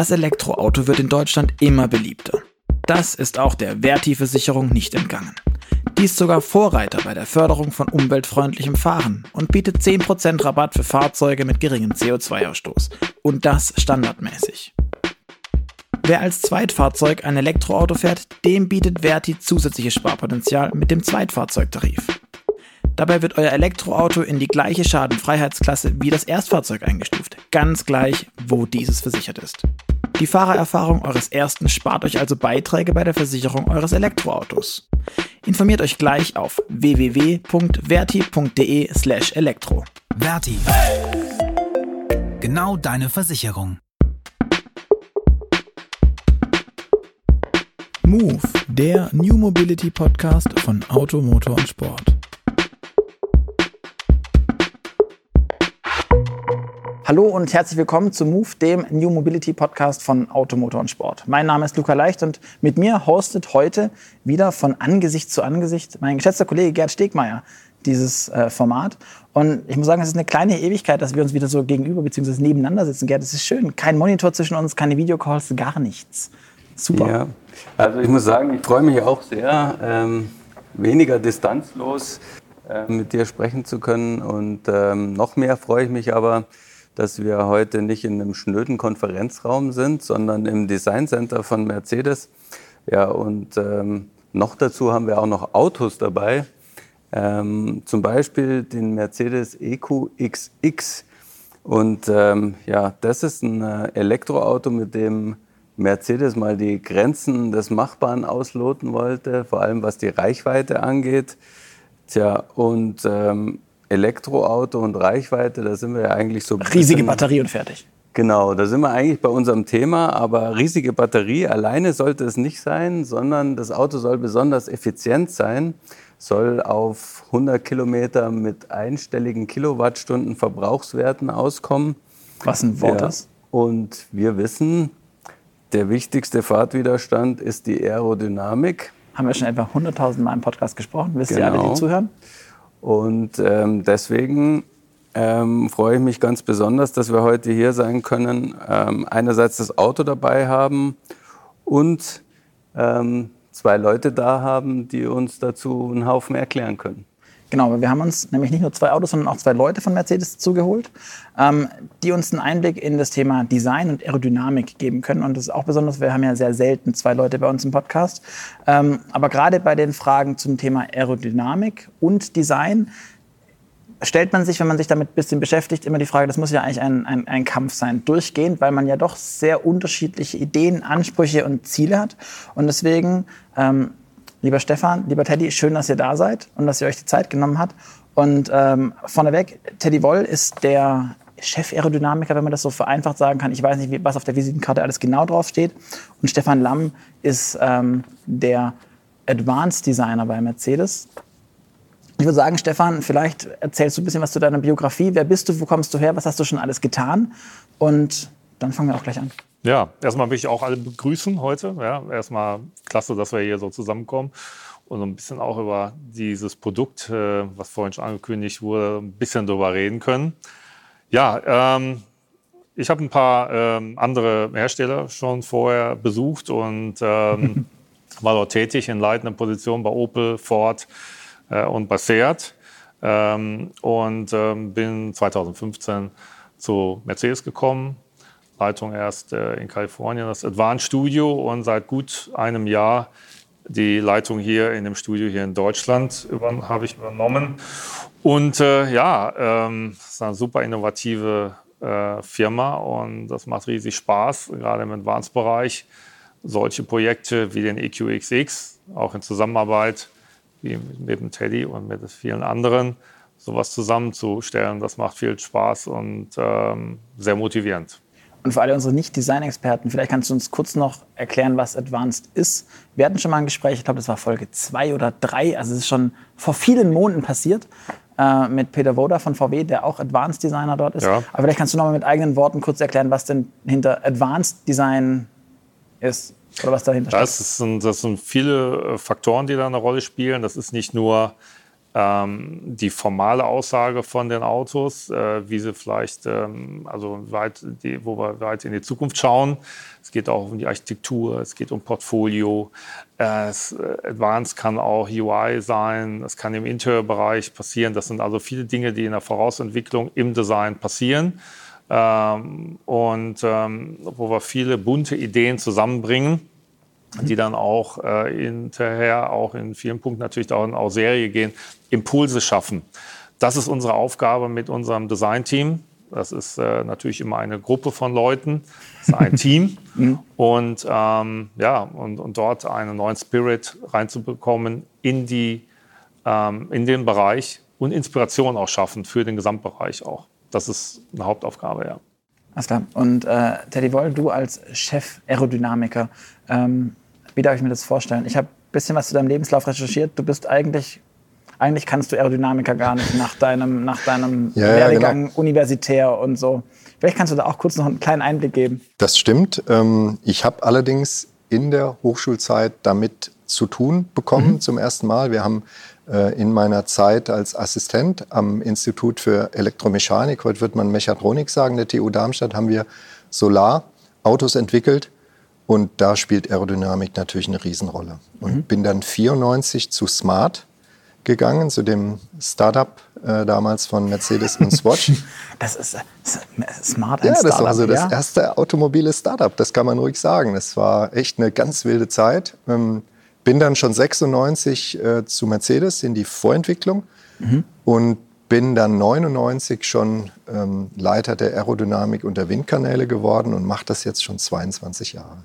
Das Elektroauto wird in Deutschland immer beliebter. Das ist auch der Verti-Versicherung nicht entgangen. Die ist sogar Vorreiter bei der Förderung von umweltfreundlichem Fahren und bietet 10% Rabatt für Fahrzeuge mit geringem CO2-Ausstoß. Und das standardmäßig. Wer als Zweitfahrzeug ein Elektroauto fährt, dem bietet Verti zusätzliches Sparpotenzial mit dem Zweitfahrzeugtarif. Dabei wird euer Elektroauto in die gleiche Schadenfreiheitsklasse wie das Erstfahrzeug eingestuft, ganz gleich, wo dieses versichert ist. Die Fahrererfahrung eures ersten spart euch also Beiträge bei der Versicherung eures Elektroautos. Informiert euch gleich auf www.verti.de/elektro. Verti. Genau deine Versicherung. Move, der New Mobility Podcast von Auto, Motor und Sport. Hallo und herzlich willkommen zu Move, dem New Mobility Podcast von Automotor und Sport. Mein Name ist Luca Leicht und mit mir hostet heute wieder von Angesicht zu Angesicht mein geschätzter Kollege Gerd Stegmeier dieses äh, Format. Und ich muss sagen, es ist eine kleine Ewigkeit, dass wir uns wieder so gegenüber bzw. nebeneinander sitzen. Gerd, es ist schön. Kein Monitor zwischen uns, keine Videocalls, gar nichts. Super. Ja, also ich muss sagen, ich freue mich auch sehr, ähm, weniger distanzlos äh, mit dir sprechen zu können. Und ähm, noch mehr freue ich mich aber, dass wir heute nicht in einem schnöden Konferenzraum sind, sondern im Design Center von Mercedes. Ja, und ähm, noch dazu haben wir auch noch Autos dabei. Ähm, zum Beispiel den Mercedes EQXX. Und ähm, ja, das ist ein äh, Elektroauto, mit dem Mercedes mal die Grenzen des Machbaren ausloten wollte, vor allem was die Reichweite angeht. Tja, und ähm, Elektroauto und Reichweite, da sind wir ja eigentlich so. Riesige Batterie und fertig. Genau, da sind wir eigentlich bei unserem Thema, aber riesige Batterie alleine sollte es nicht sein, sondern das Auto soll besonders effizient sein, soll auf 100 Kilometer mit einstelligen Kilowattstunden Verbrauchswerten auskommen. Was ein Wort ja. ist. Und wir wissen, der wichtigste Fahrtwiderstand ist die Aerodynamik. Haben wir schon etwa 100.000 Mal im Podcast gesprochen, wisst genau. ihr alle, die genau. zuhören? Und ähm, deswegen ähm, freue ich mich ganz besonders, dass wir heute hier sein können. Ähm, einerseits das Auto dabei haben und ähm, zwei Leute da haben, die uns dazu einen Haufen erklären können. Genau, wir haben uns nämlich nicht nur zwei Autos, sondern auch zwei Leute von Mercedes zugeholt, ähm, die uns einen Einblick in das Thema Design und Aerodynamik geben können. Und das ist auch besonders, wir haben ja sehr selten zwei Leute bei uns im Podcast. Ähm, aber gerade bei den Fragen zum Thema Aerodynamik und Design stellt man sich, wenn man sich damit ein bisschen beschäftigt, immer die Frage, das muss ja eigentlich ein, ein, ein Kampf sein, durchgehend, weil man ja doch sehr unterschiedliche Ideen, Ansprüche und Ziele hat. Und deswegen ähm, Lieber Stefan, lieber Teddy, schön, dass ihr da seid und dass ihr euch die Zeit genommen habt. Und ähm, vorneweg, Teddy Woll ist der Chef-Aerodynamiker, wenn man das so vereinfacht sagen kann. Ich weiß nicht, was auf der Visitenkarte alles genau draufsteht. Und Stefan Lamm ist ähm, der Advanced Designer bei Mercedes. Ich würde sagen, Stefan, vielleicht erzählst du ein bisschen was zu deiner Biografie. Wer bist du, wo kommst du her, was hast du schon alles getan? Und dann fangen wir auch gleich an. Ja, erstmal will ich auch alle begrüßen heute. Ja, erstmal klasse, dass wir hier so zusammenkommen und so ein bisschen auch über dieses Produkt, äh, was vorhin schon angekündigt wurde, ein bisschen drüber reden können. Ja, ähm, ich habe ein paar ähm, andere Hersteller schon vorher besucht und ähm, war dort tätig in leitender Position bei Opel, Ford äh, und bei Seat ähm, und ähm, bin 2015 zu Mercedes gekommen, Leitung erst äh, in Kalifornien, das Advanced Studio und seit gut einem Jahr die Leitung hier in dem Studio hier in Deutschland habe ich übernommen. Und äh, ja, ähm, das ist eine super innovative äh, Firma und das macht riesig Spaß, gerade im Advanced-Bereich. Solche Projekte wie den EQXX, auch in Zusammenarbeit wie mit dem Teddy und mit vielen anderen, sowas zusammenzustellen, das macht viel Spaß und ähm, sehr motivierend. Und für alle unsere Nicht-Design-Experten, vielleicht kannst du uns kurz noch erklären, was Advanced ist. Wir hatten schon mal ein Gespräch, ich glaube, das war Folge zwei oder drei, also es ist schon vor vielen Monaten passiert, äh, mit Peter Woda von VW, der auch Advanced Designer dort ist. Ja. Aber vielleicht kannst du noch mal mit eigenen Worten kurz erklären, was denn hinter Advanced Design ist oder was dahinter das steht. Sind, das sind viele äh, Faktoren, die da eine Rolle spielen. Das ist nicht nur ähm, die formale Aussage von den Autos, äh, wie sie vielleicht, ähm, also weit, die, wo wir weit in die Zukunft schauen. Es geht auch um die Architektur, es geht um Portfolio. Äh, Advanced kann auch UI sein, es kann im Interiorbereich passieren. Das sind also viele Dinge, die in der Vorausentwicklung im Design passieren. Ähm, und ähm, wo wir viele bunte Ideen zusammenbringen die dann auch äh, hinterher auch in vielen Punkten natürlich auch in auch Serie gehen, Impulse schaffen. Das ist unsere Aufgabe mit unserem Design-Team. Das ist äh, natürlich immer eine Gruppe von Leuten, das ist ein Team. Mhm. und ähm, ja, und, und dort einen neuen Spirit reinzubekommen in, die, ähm, in den Bereich und Inspiration auch schaffen für den Gesamtbereich auch. Das ist eine Hauptaufgabe, ja. Alles klar. Und äh, Teddy Woll, du als Chef-Aerodynamiker, ähm, wie darf ich mir das vorstellen? Ich habe ein bisschen was zu deinem Lebenslauf recherchiert. Du bist eigentlich, eigentlich kannst du Aerodynamiker gar nicht nach deinem, nach deinem ja, Werdegang ja, genau. universitär und so. Vielleicht kannst du da auch kurz noch einen kleinen Einblick geben. Das stimmt. Ähm, ich habe allerdings in der Hochschulzeit damit zu tun bekommen mhm. zum ersten Mal. Wir haben äh, in meiner Zeit als Assistent am Institut für Elektromechanik, heute wird man Mechatronik sagen, der TU Darmstadt, haben wir Solarautos entwickelt und da spielt Aerodynamik natürlich eine Riesenrolle. Und mhm. bin dann 94 zu Smart gegangen, zu dem Startup äh, damals von Mercedes und Swatch. Das ist, Smart Ja, das war so ja? das erste automobile Startup, das kann man ruhig sagen. Das war echt eine ganz wilde Zeit. Ähm, bin dann schon 96 äh, zu Mercedes in die Vorentwicklung mhm. und bin dann 99 schon ähm, Leiter der Aerodynamik und der Windkanäle geworden und mache das jetzt schon 22 Jahre.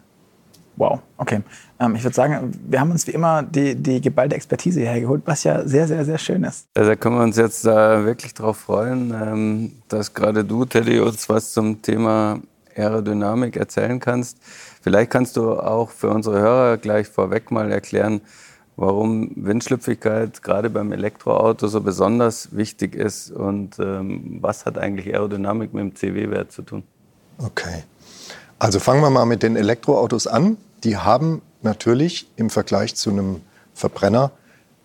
Wow, okay. Ähm, ich würde sagen, wir haben uns wie immer die, die geballte Expertise hergeholt, was ja sehr, sehr, sehr schön ist. Also da können wir uns jetzt äh, wirklich darauf freuen, ähm, dass gerade du, Teddy, uns was zum Thema Aerodynamik erzählen kannst. Vielleicht kannst du auch für unsere Hörer gleich vorweg mal erklären, warum Windschlüpfigkeit gerade beim Elektroauto so besonders wichtig ist und ähm, was hat eigentlich Aerodynamik mit dem CW-Wert zu tun? Okay. Also fangen wir mal mit den Elektroautos an. Die haben natürlich im Vergleich zu einem Verbrenner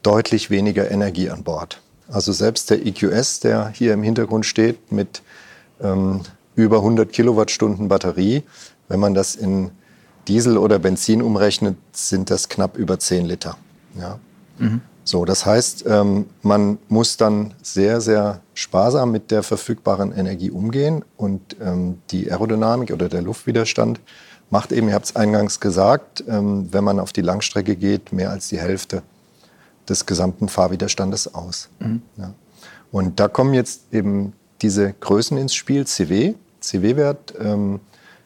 deutlich weniger Energie an Bord. Also selbst der EQS, der hier im Hintergrund steht, mit ähm, über 100 Kilowattstunden Batterie, wenn man das in Diesel oder Benzin umrechnet, sind das knapp über 10 Liter. Ja. Mhm. So, das heißt, ähm, man muss dann sehr, sehr sparsam mit der verfügbaren Energie umgehen und ähm, die Aerodynamik oder der Luftwiderstand macht eben, ihr habt es eingangs gesagt, ähm, wenn man auf die Langstrecke geht, mehr als die Hälfte des gesamten Fahrwiderstandes aus. Mhm. Ja. Und da kommen jetzt eben diese Größen ins Spiel, CW. CW-Wert ähm,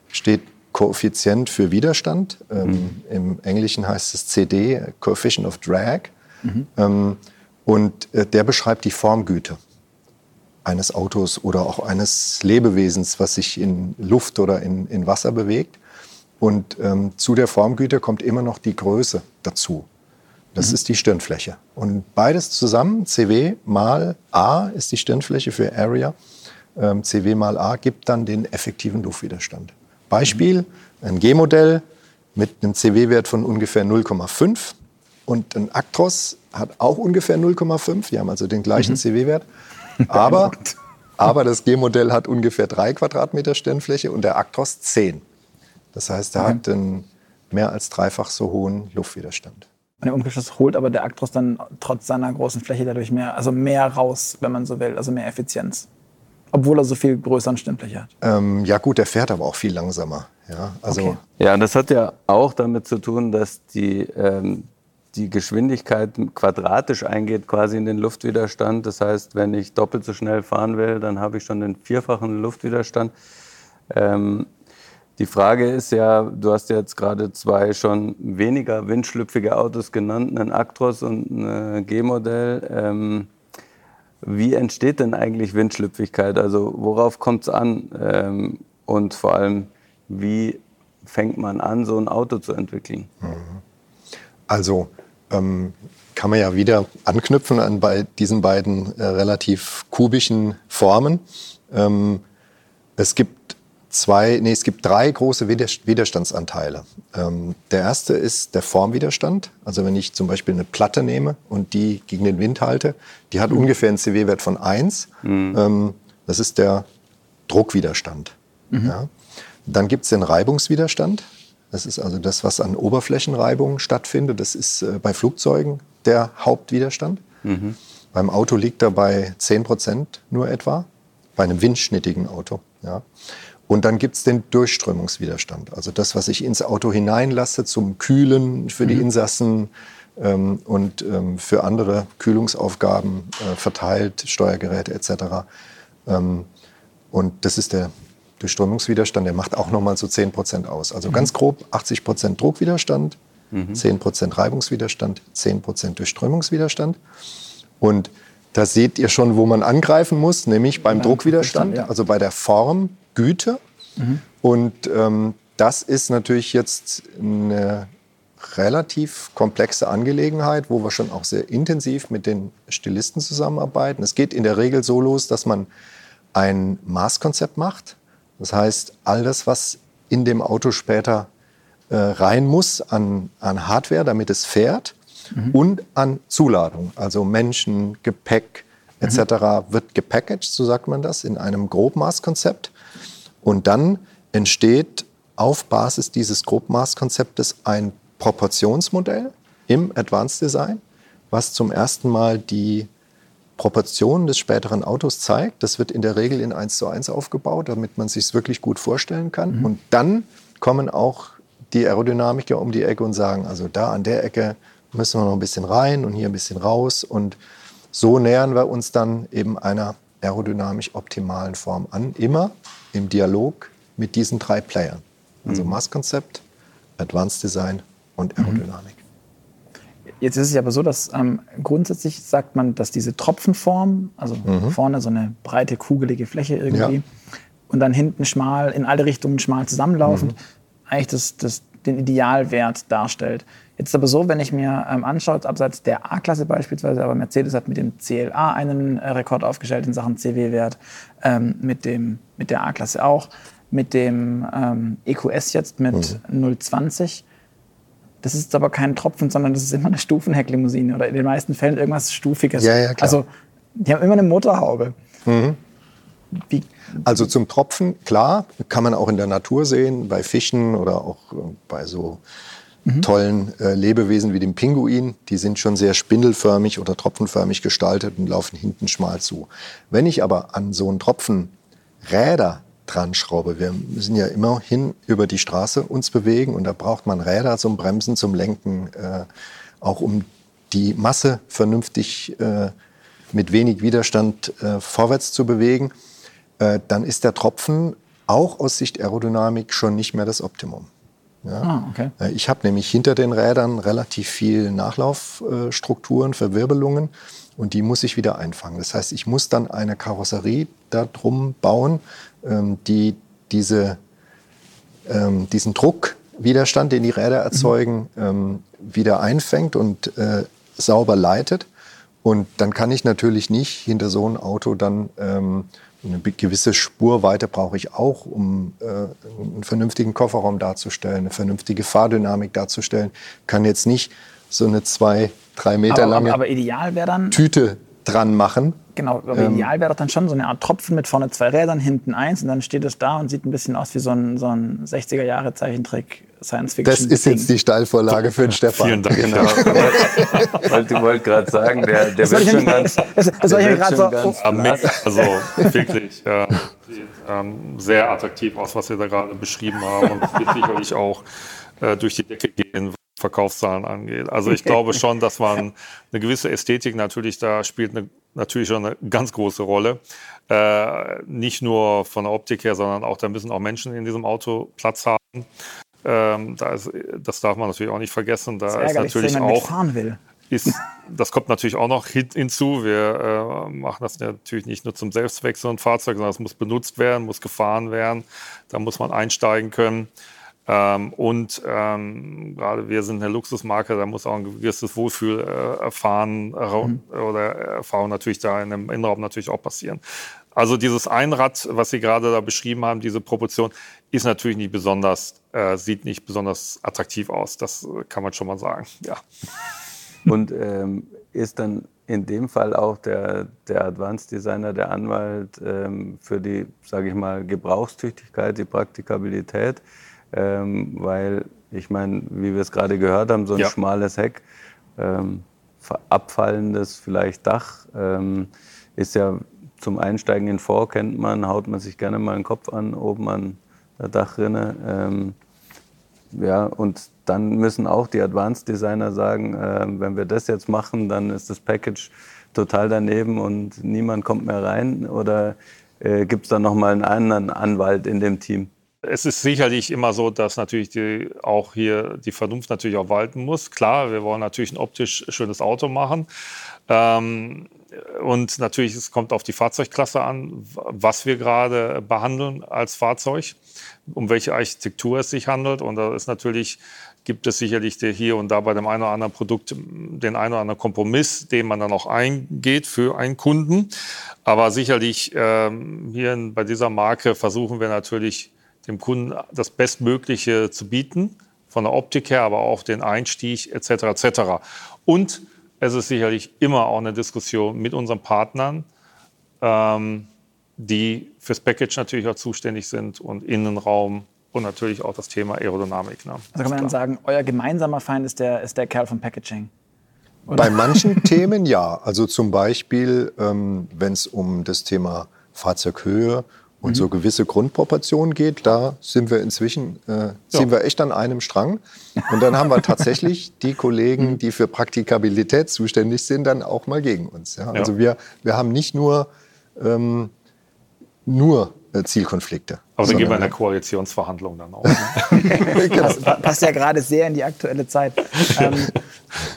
steht Koeffizient für Widerstand. Ähm, mhm. Im Englischen heißt es CD, Coefficient of Drag. Mhm. Ähm, und äh, der beschreibt die Formgüte eines Autos oder auch eines Lebewesens, was sich in Luft oder in, in Wasser bewegt. Und ähm, zu der Formgüte kommt immer noch die Größe dazu. Das mhm. ist die Stirnfläche. Und beides zusammen, CW mal A ist die Stirnfläche für Area, ähm, CW mal A gibt dann den effektiven Luftwiderstand. Beispiel, mhm. ein G-Modell mit einem CW-Wert von ungefähr 0,5 und ein Actros hat auch ungefähr 0,5. Die haben also den gleichen mhm. CW-Wert. Aber, aber das G-Modell hat ungefähr drei Quadratmeter Stirnfläche und der Actros 10. Das heißt, er okay. hat einen mehr als dreifach so hohen Luftwiderstand. Und im Umkehrschluss holt aber der Actros dann trotz seiner großen Fläche dadurch mehr, also mehr raus, wenn man so will, also mehr Effizienz. Obwohl er so viel größeren Stirnfläche hat. Ähm, ja gut, der fährt aber auch viel langsamer. Ja, also okay. ja, das hat ja auch damit zu tun, dass die, ähm, die Geschwindigkeit quadratisch eingeht, quasi in den Luftwiderstand. Das heißt, wenn ich doppelt so schnell fahren will, dann habe ich schon den vierfachen Luftwiderstand. Ähm, die Frage ist ja, du hast jetzt gerade zwei schon weniger windschlüpfige Autos genannt, einen Actros und ein G-Modell. Ähm, wie entsteht denn eigentlich Windschlüpfigkeit? Also worauf kommt es an? Ähm, und vor allem, wie fängt man an, so ein Auto zu entwickeln? Also ähm, kann man ja wieder anknüpfen an bei diesen beiden äh, relativ kubischen Formen. Ähm, es gibt zwei, nee, es gibt drei große Widerstandsanteile. Ähm, der erste ist der Formwiderstand. Also wenn ich zum Beispiel eine Platte nehme und die gegen den Wind halte, die hat mhm. ungefähr einen CW-Wert von 1. Mhm. Ähm, das ist der Druckwiderstand. Mhm. Ja. Dann gibt es den Reibungswiderstand. Das ist also das, was an Oberflächenreibungen stattfindet. Das ist äh, bei Flugzeugen der Hauptwiderstand. Mhm. Beim Auto liegt er bei 10 Prozent nur etwa, bei einem windschnittigen Auto. Ja. Und dann gibt es den Durchströmungswiderstand, also das, was ich ins Auto hineinlasse zum Kühlen für die mhm. Insassen ähm, und ähm, für andere Kühlungsaufgaben äh, verteilt, Steuergeräte etc. Ähm, und das ist der Durchströmungswiderstand, der macht auch nochmal so 10 Prozent aus. Also mhm. ganz grob 80 Prozent Druckwiderstand, mhm. 10 Prozent Reibungswiderstand, 10 Prozent Durchströmungswiderstand. Und da seht ihr schon, wo man angreifen muss, nämlich beim Druckwiderstand, also bei der Formgüte. Mhm. Und ähm, das ist natürlich jetzt eine relativ komplexe Angelegenheit, wo wir schon auch sehr intensiv mit den Stilisten zusammenarbeiten. Es geht in der Regel so los, dass man ein Maßkonzept macht. Das heißt, all das, was in dem Auto später äh, rein muss an, an Hardware, damit es fährt, mhm. und an Zuladung, also Menschen, Gepäck etc. Mhm. wird gepackaged, so sagt man das, in einem Grobmaßkonzept. Und dann entsteht auf Basis dieses Grobmaßkonzeptes ein Proportionsmodell im Advanced Design, was zum ersten Mal die Proportionen des späteren Autos zeigt. Das wird in der Regel in 1 zu 1 aufgebaut, damit man sich es wirklich gut vorstellen kann. Mhm. Und dann kommen auch die Aerodynamiker um die Ecke und sagen, also da an der Ecke müssen wir noch ein bisschen rein und hier ein bisschen raus. Und so nähern wir uns dann eben einer aerodynamisch optimalen Form an, immer im Dialog mit diesen drei Playern. Also mhm. Masskonzept, Advanced Design und mhm. Jetzt ist es aber so, dass ähm, grundsätzlich sagt man, dass diese Tropfenform, also mhm. vorne so eine breite, kugelige Fläche irgendwie ja. und dann hinten schmal, in alle Richtungen schmal zusammenlaufend, mhm. eigentlich das, das, den Idealwert darstellt. Jetzt ist aber so, wenn ich mir ähm, anschaue, abseits der A-Klasse beispielsweise, aber Mercedes hat mit dem CLA einen äh, Rekord aufgestellt in Sachen CW-Wert, ähm, mit, dem, mit der A-Klasse auch, mit dem ähm, EQS jetzt mit mhm. 020. Das ist aber kein Tropfen, sondern das ist immer eine Stufenhecklimousine oder in den meisten Fällen irgendwas Stufiges. Ja, ja, klar. Also die haben immer eine Motorhaube. Mhm. Also zum Tropfen, klar, kann man auch in der Natur sehen, bei Fischen oder auch äh, bei so mhm. tollen äh, Lebewesen wie dem Pinguin. Die sind schon sehr spindelförmig oder tropfenförmig gestaltet und laufen hinten schmal zu. Wenn ich aber an so einen Tropfen Räder dran schraube, wir müssen ja immerhin über die Straße uns bewegen und da braucht man Räder zum Bremsen, zum Lenken, äh, auch um die Masse vernünftig äh, mit wenig Widerstand äh, vorwärts zu bewegen, äh, dann ist der Tropfen auch aus Sicht Aerodynamik schon nicht mehr das Optimum. Ja. Ah, okay. Äh, ich habe nämlich hinter den Rädern relativ viel Nachlaufstrukturen, Verwirbelungen und die muss ich wieder einfangen. Das heißt, ich muss dann eine Karosserie darum bauen, ähm, die diese, ähm, diesen Druckwiderstand, den die Räder erzeugen, mhm. wieder einfängt und äh, sauber leitet. Und dann kann ich natürlich nicht hinter so ein Auto dann eine gewisse Spurweite brauche ich auch, um äh, einen vernünftigen Kofferraum darzustellen, eine vernünftige Fahrdynamik darzustellen. Kann jetzt nicht so eine zwei, drei Meter aber, lange aber, aber ideal dann, Tüte dran machen. Genau, aber ähm, ideal wäre doch dann schon so eine Art Tropfen mit vorne zwei Rädern, hinten eins und dann steht es da und sieht ein bisschen aus wie so ein, so ein 60er-Jahre-Zeichentrick Science Fiction. Das ist jetzt die Steilvorlage für den Stefan. Vielen Dank. Genau. ich wollte gerade sagen, der, der wird schon ganz. Das, das soll ich gerade so. Also wirklich äh, ähm, sehr attraktiv aus, was wir da gerade beschrieben haben und wird sicherlich auch äh, durch die Decke gehen. Verkaufszahlen angeht. Also ich glaube schon, dass man eine gewisse Ästhetik natürlich da spielt eine, natürlich schon eine ganz große Rolle. Äh, nicht nur von der Optik her, sondern auch da müssen auch Menschen in diesem Auto Platz haben. Ähm, da ist, das darf man natürlich auch nicht vergessen. Da ist, ist natürlich auch ist, das kommt natürlich auch noch hinzu. Wir äh, machen das natürlich nicht nur zum Selbstzweck so ein Fahrzeug, sondern es muss benutzt werden, muss gefahren werden. Da muss man einsteigen können. Ähm, und ähm, gerade wir sind eine Luxusmarke, da muss auch ein gewisses Wohlfühl äh, erfahren äh, mhm. oder Erfahrung natürlich da in dem Innenraum natürlich auch passieren. Also dieses Einrad, was Sie gerade da beschrieben haben, diese Proportion, ist natürlich nicht besonders, äh, sieht nicht besonders attraktiv aus. Das äh, kann man schon mal sagen. Ja. Und ähm, ist dann in dem Fall auch der, der Advanced Designer, der Anwalt ähm, für die, sage ich mal, Gebrauchstüchtigkeit, die Praktikabilität, ähm, weil ich meine, wie wir es gerade gehört haben, so ein ja. schmales Heck, ähm, abfallendes vielleicht Dach, ähm, ist ja zum Einsteigen in vor, kennt man, haut man sich gerne mal den Kopf an, oben an der Dachrinne. Ähm, ja, und dann müssen auch die Advanced Designer sagen, äh, wenn wir das jetzt machen, dann ist das Package total daneben und niemand kommt mehr rein. Oder äh, gibt es da nochmal einen anderen Anwalt in dem Team? Es ist sicherlich immer so, dass natürlich die, auch hier die Vernunft natürlich auch walten muss. Klar, wir wollen natürlich ein optisch schönes Auto machen. Ähm, und natürlich, es kommt auf die Fahrzeugklasse an, was wir gerade behandeln als Fahrzeug, um welche Architektur es sich handelt. Und da ist natürlich, gibt es sicherlich hier und da bei dem einen oder anderen Produkt den einen oder anderen Kompromiss, den man dann auch eingeht für einen Kunden. Aber sicherlich ähm, hier bei dieser Marke versuchen wir natürlich dem Kunden das Bestmögliche zu bieten, von der Optik her, aber auch den Einstieg etc. etc. Und es ist sicherlich immer auch eine Diskussion mit unseren Partnern, ähm, die fürs Package natürlich auch zuständig sind und Innenraum und natürlich auch das Thema Aerodynamik. Ne? Also kann man dann sagen, euer gemeinsamer Feind ist der, ist der Kerl vom Packaging. Oder? Bei manchen Themen ja. Also zum Beispiel, ähm, wenn es um das Thema Fahrzeughöhe und mhm. so gewisse Grundproportionen geht, da sind wir inzwischen, äh, ziehen ja. wir echt an einem Strang. Und dann haben wir tatsächlich die Kollegen, mhm. die für Praktikabilität zuständig sind, dann auch mal gegen uns. Ja? Also ja. wir, wir haben nicht nur, ähm, nur äh, Zielkonflikte. Aber dann gehen wir in der Koalitionsverhandlung dann auch. Ne? genau. passt, passt ja gerade sehr in die aktuelle Zeit. Ähm,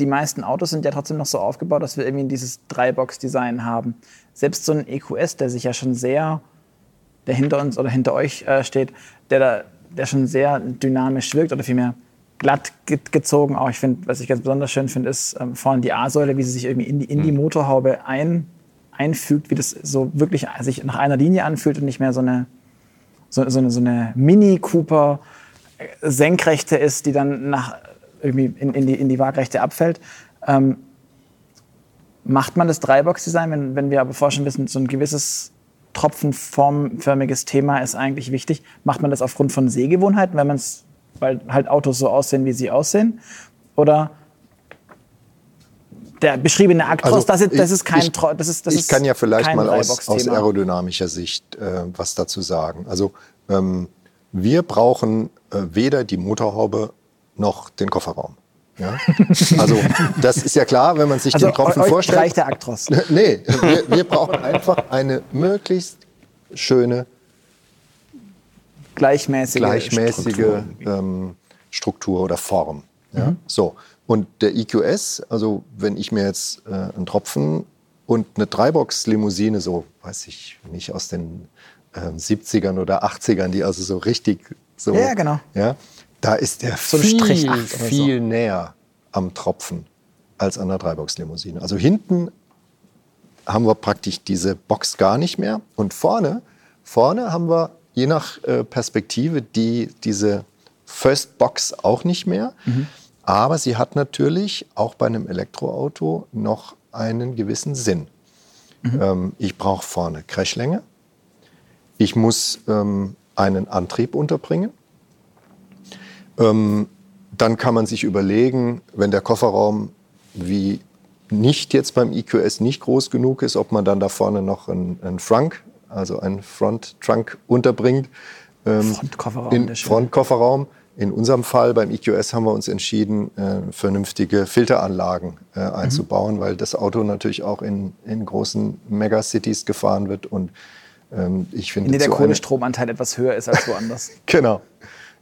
die meisten Autos sind ja trotzdem noch so aufgebaut, dass wir irgendwie dieses Dreibox-Design haben. Selbst so ein EQS, der sich ja schon sehr, der hinter uns oder hinter euch äh, steht, der, da, der schon sehr dynamisch wirkt oder vielmehr glatt gezogen. Auch ich finde, was ich ganz besonders schön finde, ist ähm, vorne die A-Säule, wie sie sich irgendwie in die, in die mhm. Motorhaube ein, einfügt, wie das so wirklich sich nach einer Linie anfühlt und nicht mehr so eine, so, so eine, so eine Mini-Cooper äh, Senkrechte ist, die dann nach irgendwie in, in, die, in die Waagrechte abfällt. Ähm, macht man das Dreibox-Design, wenn, wenn wir aber vorher schon wissen, so ein gewisses tropfenformförmiges Thema ist eigentlich wichtig. Macht man das aufgrund von Sehgewohnheiten, wenn man es, weil halt Autos so aussehen, wie sie aussehen? Oder der beschriebene Actros, also das, ist, das ist kein, ich, das ist, das ich kann ja vielleicht mal aus, aus, aerodynamischer Sicht äh, was dazu sagen. Also ähm, wir brauchen äh, weder die Motorhaube noch den Kofferraum. Ja? Also das ist ja klar, wenn man sich also den Tropfen vorstellt. Reicht der Aktros. nee, wir, wir brauchen einfach eine möglichst schöne, gleichmäßige, gleichmäßige Struktur, ähm, Struktur oder Form. Ja? Mhm. So. Und der EQS, also wenn ich mir jetzt äh, einen Tropfen und eine Dreibox-Limousine, so weiß ich nicht, aus den äh, 70ern oder 80ern, die also so richtig so. Ja, genau. Ja, da ist der so viel, viel so. näher am Tropfen als an der Dreibox-Limousine. Also hinten haben wir praktisch diese Box gar nicht mehr. Und vorne, vorne haben wir je nach äh, Perspektive die, diese First Box auch nicht mehr. Mhm. Aber sie hat natürlich auch bei einem Elektroauto noch einen gewissen Sinn. Mhm. Ähm, ich brauche vorne Crashlänge. Ich muss ähm, einen Antrieb unterbringen. Ähm, dann kann man sich überlegen, wenn der Kofferraum wie nicht jetzt beim EQS nicht groß genug ist, ob man dann da vorne noch einen, einen Frunk, also einen Front Trunk unterbringt. Ähm, Frontkofferraum. In Frontkofferraum. In unserem Fall beim EQS haben wir uns entschieden, äh, vernünftige Filteranlagen äh, mhm. einzubauen, mhm. weil das Auto natürlich auch in, in großen Megacities gefahren wird und ähm, ich finde. In der der Kohlestromanteil etwas höher ist als woanders. genau.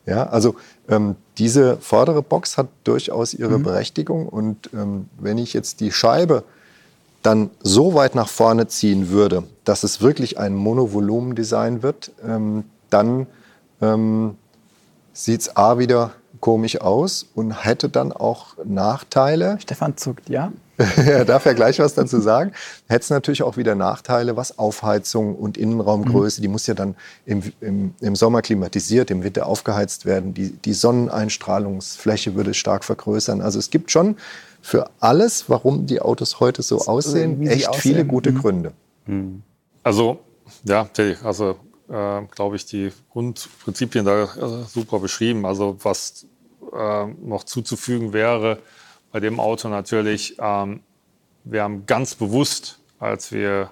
Ja, also ähm, diese vordere Box hat durchaus ihre mhm. Berechtigung und ähm, wenn ich jetzt die Scheibe dann so weit nach vorne ziehen würde, dass es wirklich ein Monovolumen-Design wird, ähm, dann ähm, sieht es A wieder komisch aus und hätte dann auch Nachteile. Stefan zuckt, ja? er darf ja gleich was dazu sagen. Hätte es natürlich auch wieder Nachteile, was Aufheizung und Innenraumgröße, mhm. die muss ja dann im, im, im, Sommer klimatisiert, im Winter aufgeheizt werden. Die, die Sonneneinstrahlungsfläche würde stark vergrößern. Also es gibt schon für alles, warum die Autos heute so aussehen, echt aussehen. viele gute mhm. Gründe. Mhm. Also, ja, also äh, glaube ich, die Grundprinzipien da äh, super beschrieben. Also was äh, noch zuzufügen wäre, bei dem Auto natürlich, ähm, wir haben ganz bewusst, als wir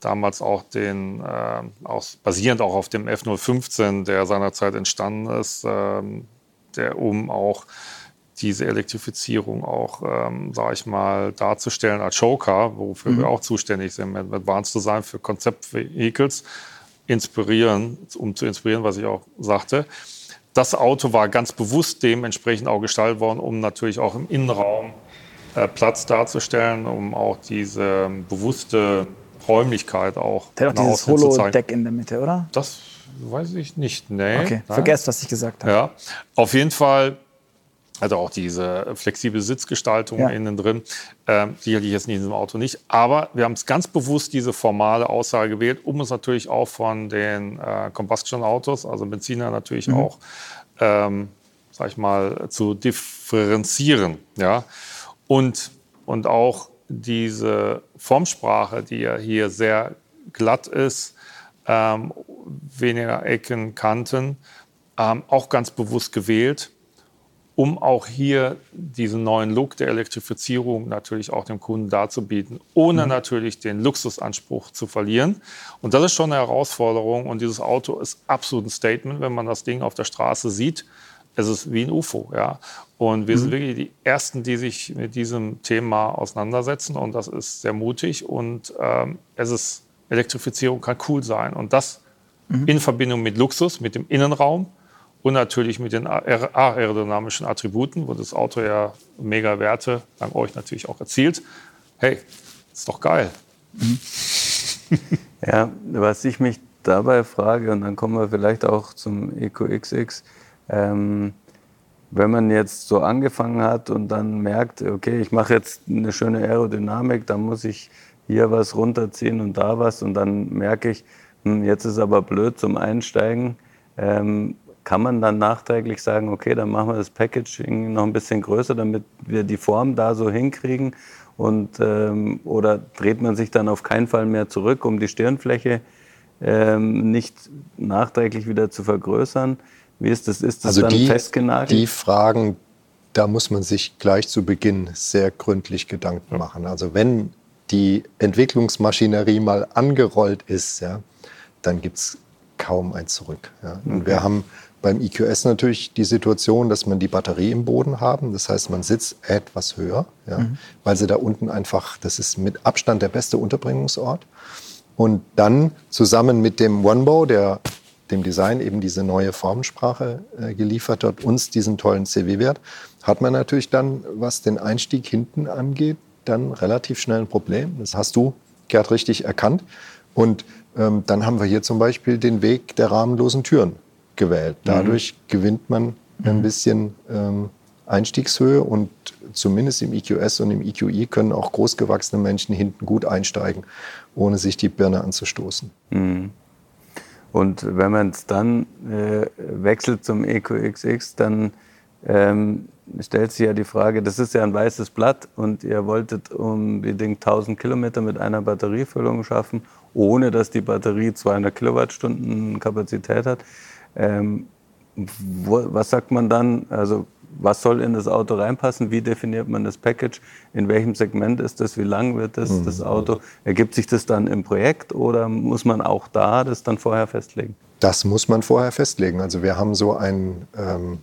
damals auch den, äh, auch basierend auch auf dem F015, der seinerzeit entstanden ist, ähm, der um auch diese Elektrifizierung auch, ähm, sage ich mal, darzustellen als Showcar, wofür mhm. wir auch zuständig sind, mit Advanced Design für Konzeptvehicles, inspirieren, um zu inspirieren, was ich auch sagte. Das Auto war ganz bewusst dementsprechend auch gestaltet worden, um natürlich auch im Innenraum äh, Platz darzustellen, um auch diese ähm, bewusste Räumlichkeit auch Der hat auch dieses Holodeck in der Mitte, oder? Das weiß ich nicht. Nee. Okay, vergesst, was ich gesagt habe. Ja, auf jeden Fall also auch diese flexible Sitzgestaltung ja. innen drin, ähm, sicherlich jetzt nicht in diesem Auto nicht. Aber wir haben es ganz bewusst diese formale Aussage gewählt, um uns natürlich auch von den äh, Combustion-Autos, also Benziner natürlich mhm. auch, ähm, sag ich mal, zu differenzieren. Ja? Und, und auch diese Formsprache, die ja hier sehr glatt ist, ähm, weniger Ecken, Kanten, ähm, auch ganz bewusst gewählt um auch hier diesen neuen Look der Elektrifizierung natürlich auch dem Kunden darzubieten, ohne mhm. natürlich den Luxusanspruch zu verlieren. Und das ist schon eine Herausforderung. Und dieses Auto ist absolut ein Statement, wenn man das Ding auf der Straße sieht. Es ist wie ein UFO, ja. Und wir mhm. sind wirklich die Ersten, die sich mit diesem Thema auseinandersetzen. Und das ist sehr mutig. Und ähm, es ist, Elektrifizierung kann cool sein. Und das mhm. in Verbindung mit Luxus, mit dem Innenraum, und natürlich mit den aerodynamischen Attributen, wo das Auto ja mega Werte dank euch natürlich auch erzielt. Hey, ist doch geil. Ja, was ich mich dabei frage, und dann kommen wir vielleicht auch zum EcoXX, ähm, wenn man jetzt so angefangen hat und dann merkt, okay, ich mache jetzt eine schöne Aerodynamik, dann muss ich hier was runterziehen und da was und dann merke ich, hm, jetzt ist aber blöd zum Einsteigen. Ähm, kann man dann nachträglich sagen, okay, dann machen wir das Packaging noch ein bisschen größer, damit wir die Form da so hinkriegen? Und, ähm, oder dreht man sich dann auf keinen Fall mehr zurück, um die Stirnfläche ähm, nicht nachträglich wieder zu vergrößern? Wie ist das? Ist das also dann die, festgenagelt? Die Fragen, da muss man sich gleich zu Beginn sehr gründlich Gedanken machen. Also wenn die Entwicklungsmaschinerie mal angerollt ist, ja, dann gibt es kaum ein Zurück. Ja. Und wir haben beim EQS natürlich die Situation, dass man die Batterie im Boden haben. Das heißt, man sitzt etwas höher, ja, mhm. weil sie da unten einfach, das ist mit Abstand der beste Unterbringungsort. Und dann zusammen mit dem OneBow, der dem Design eben diese neue Formensprache äh, geliefert hat, uns diesen tollen CW-Wert, hat man natürlich dann, was den Einstieg hinten angeht, dann relativ schnell ein Problem. Das hast du, Gerd, richtig erkannt. Und ähm, dann haben wir hier zum Beispiel den Weg der rahmenlosen Türen gewählt. Mhm. Dadurch mhm. gewinnt man ein mhm. bisschen ähm, Einstiegshöhe und zumindest im EQS und im EQI können auch großgewachsene Menschen hinten gut einsteigen, ohne sich die Birne anzustoßen. Mhm. Und wenn man es dann äh, wechselt zum EQXX, dann ähm, stellt sich ja die Frage, das ist ja ein weißes Blatt und ihr wolltet unbedingt 1000 Kilometer mit einer Batteriefüllung schaffen, ohne dass die Batterie 200 Kilowattstunden Kapazität hat. Ähm, wo, was sagt man dann? Also was soll in das Auto reinpassen? Wie definiert man das Package? In welchem Segment ist das? Wie lang wird das, mhm. das Auto? Ergibt sich das dann im Projekt oder muss man auch da das dann vorher festlegen? Das muss man vorher festlegen. Also wir haben so ein ähm,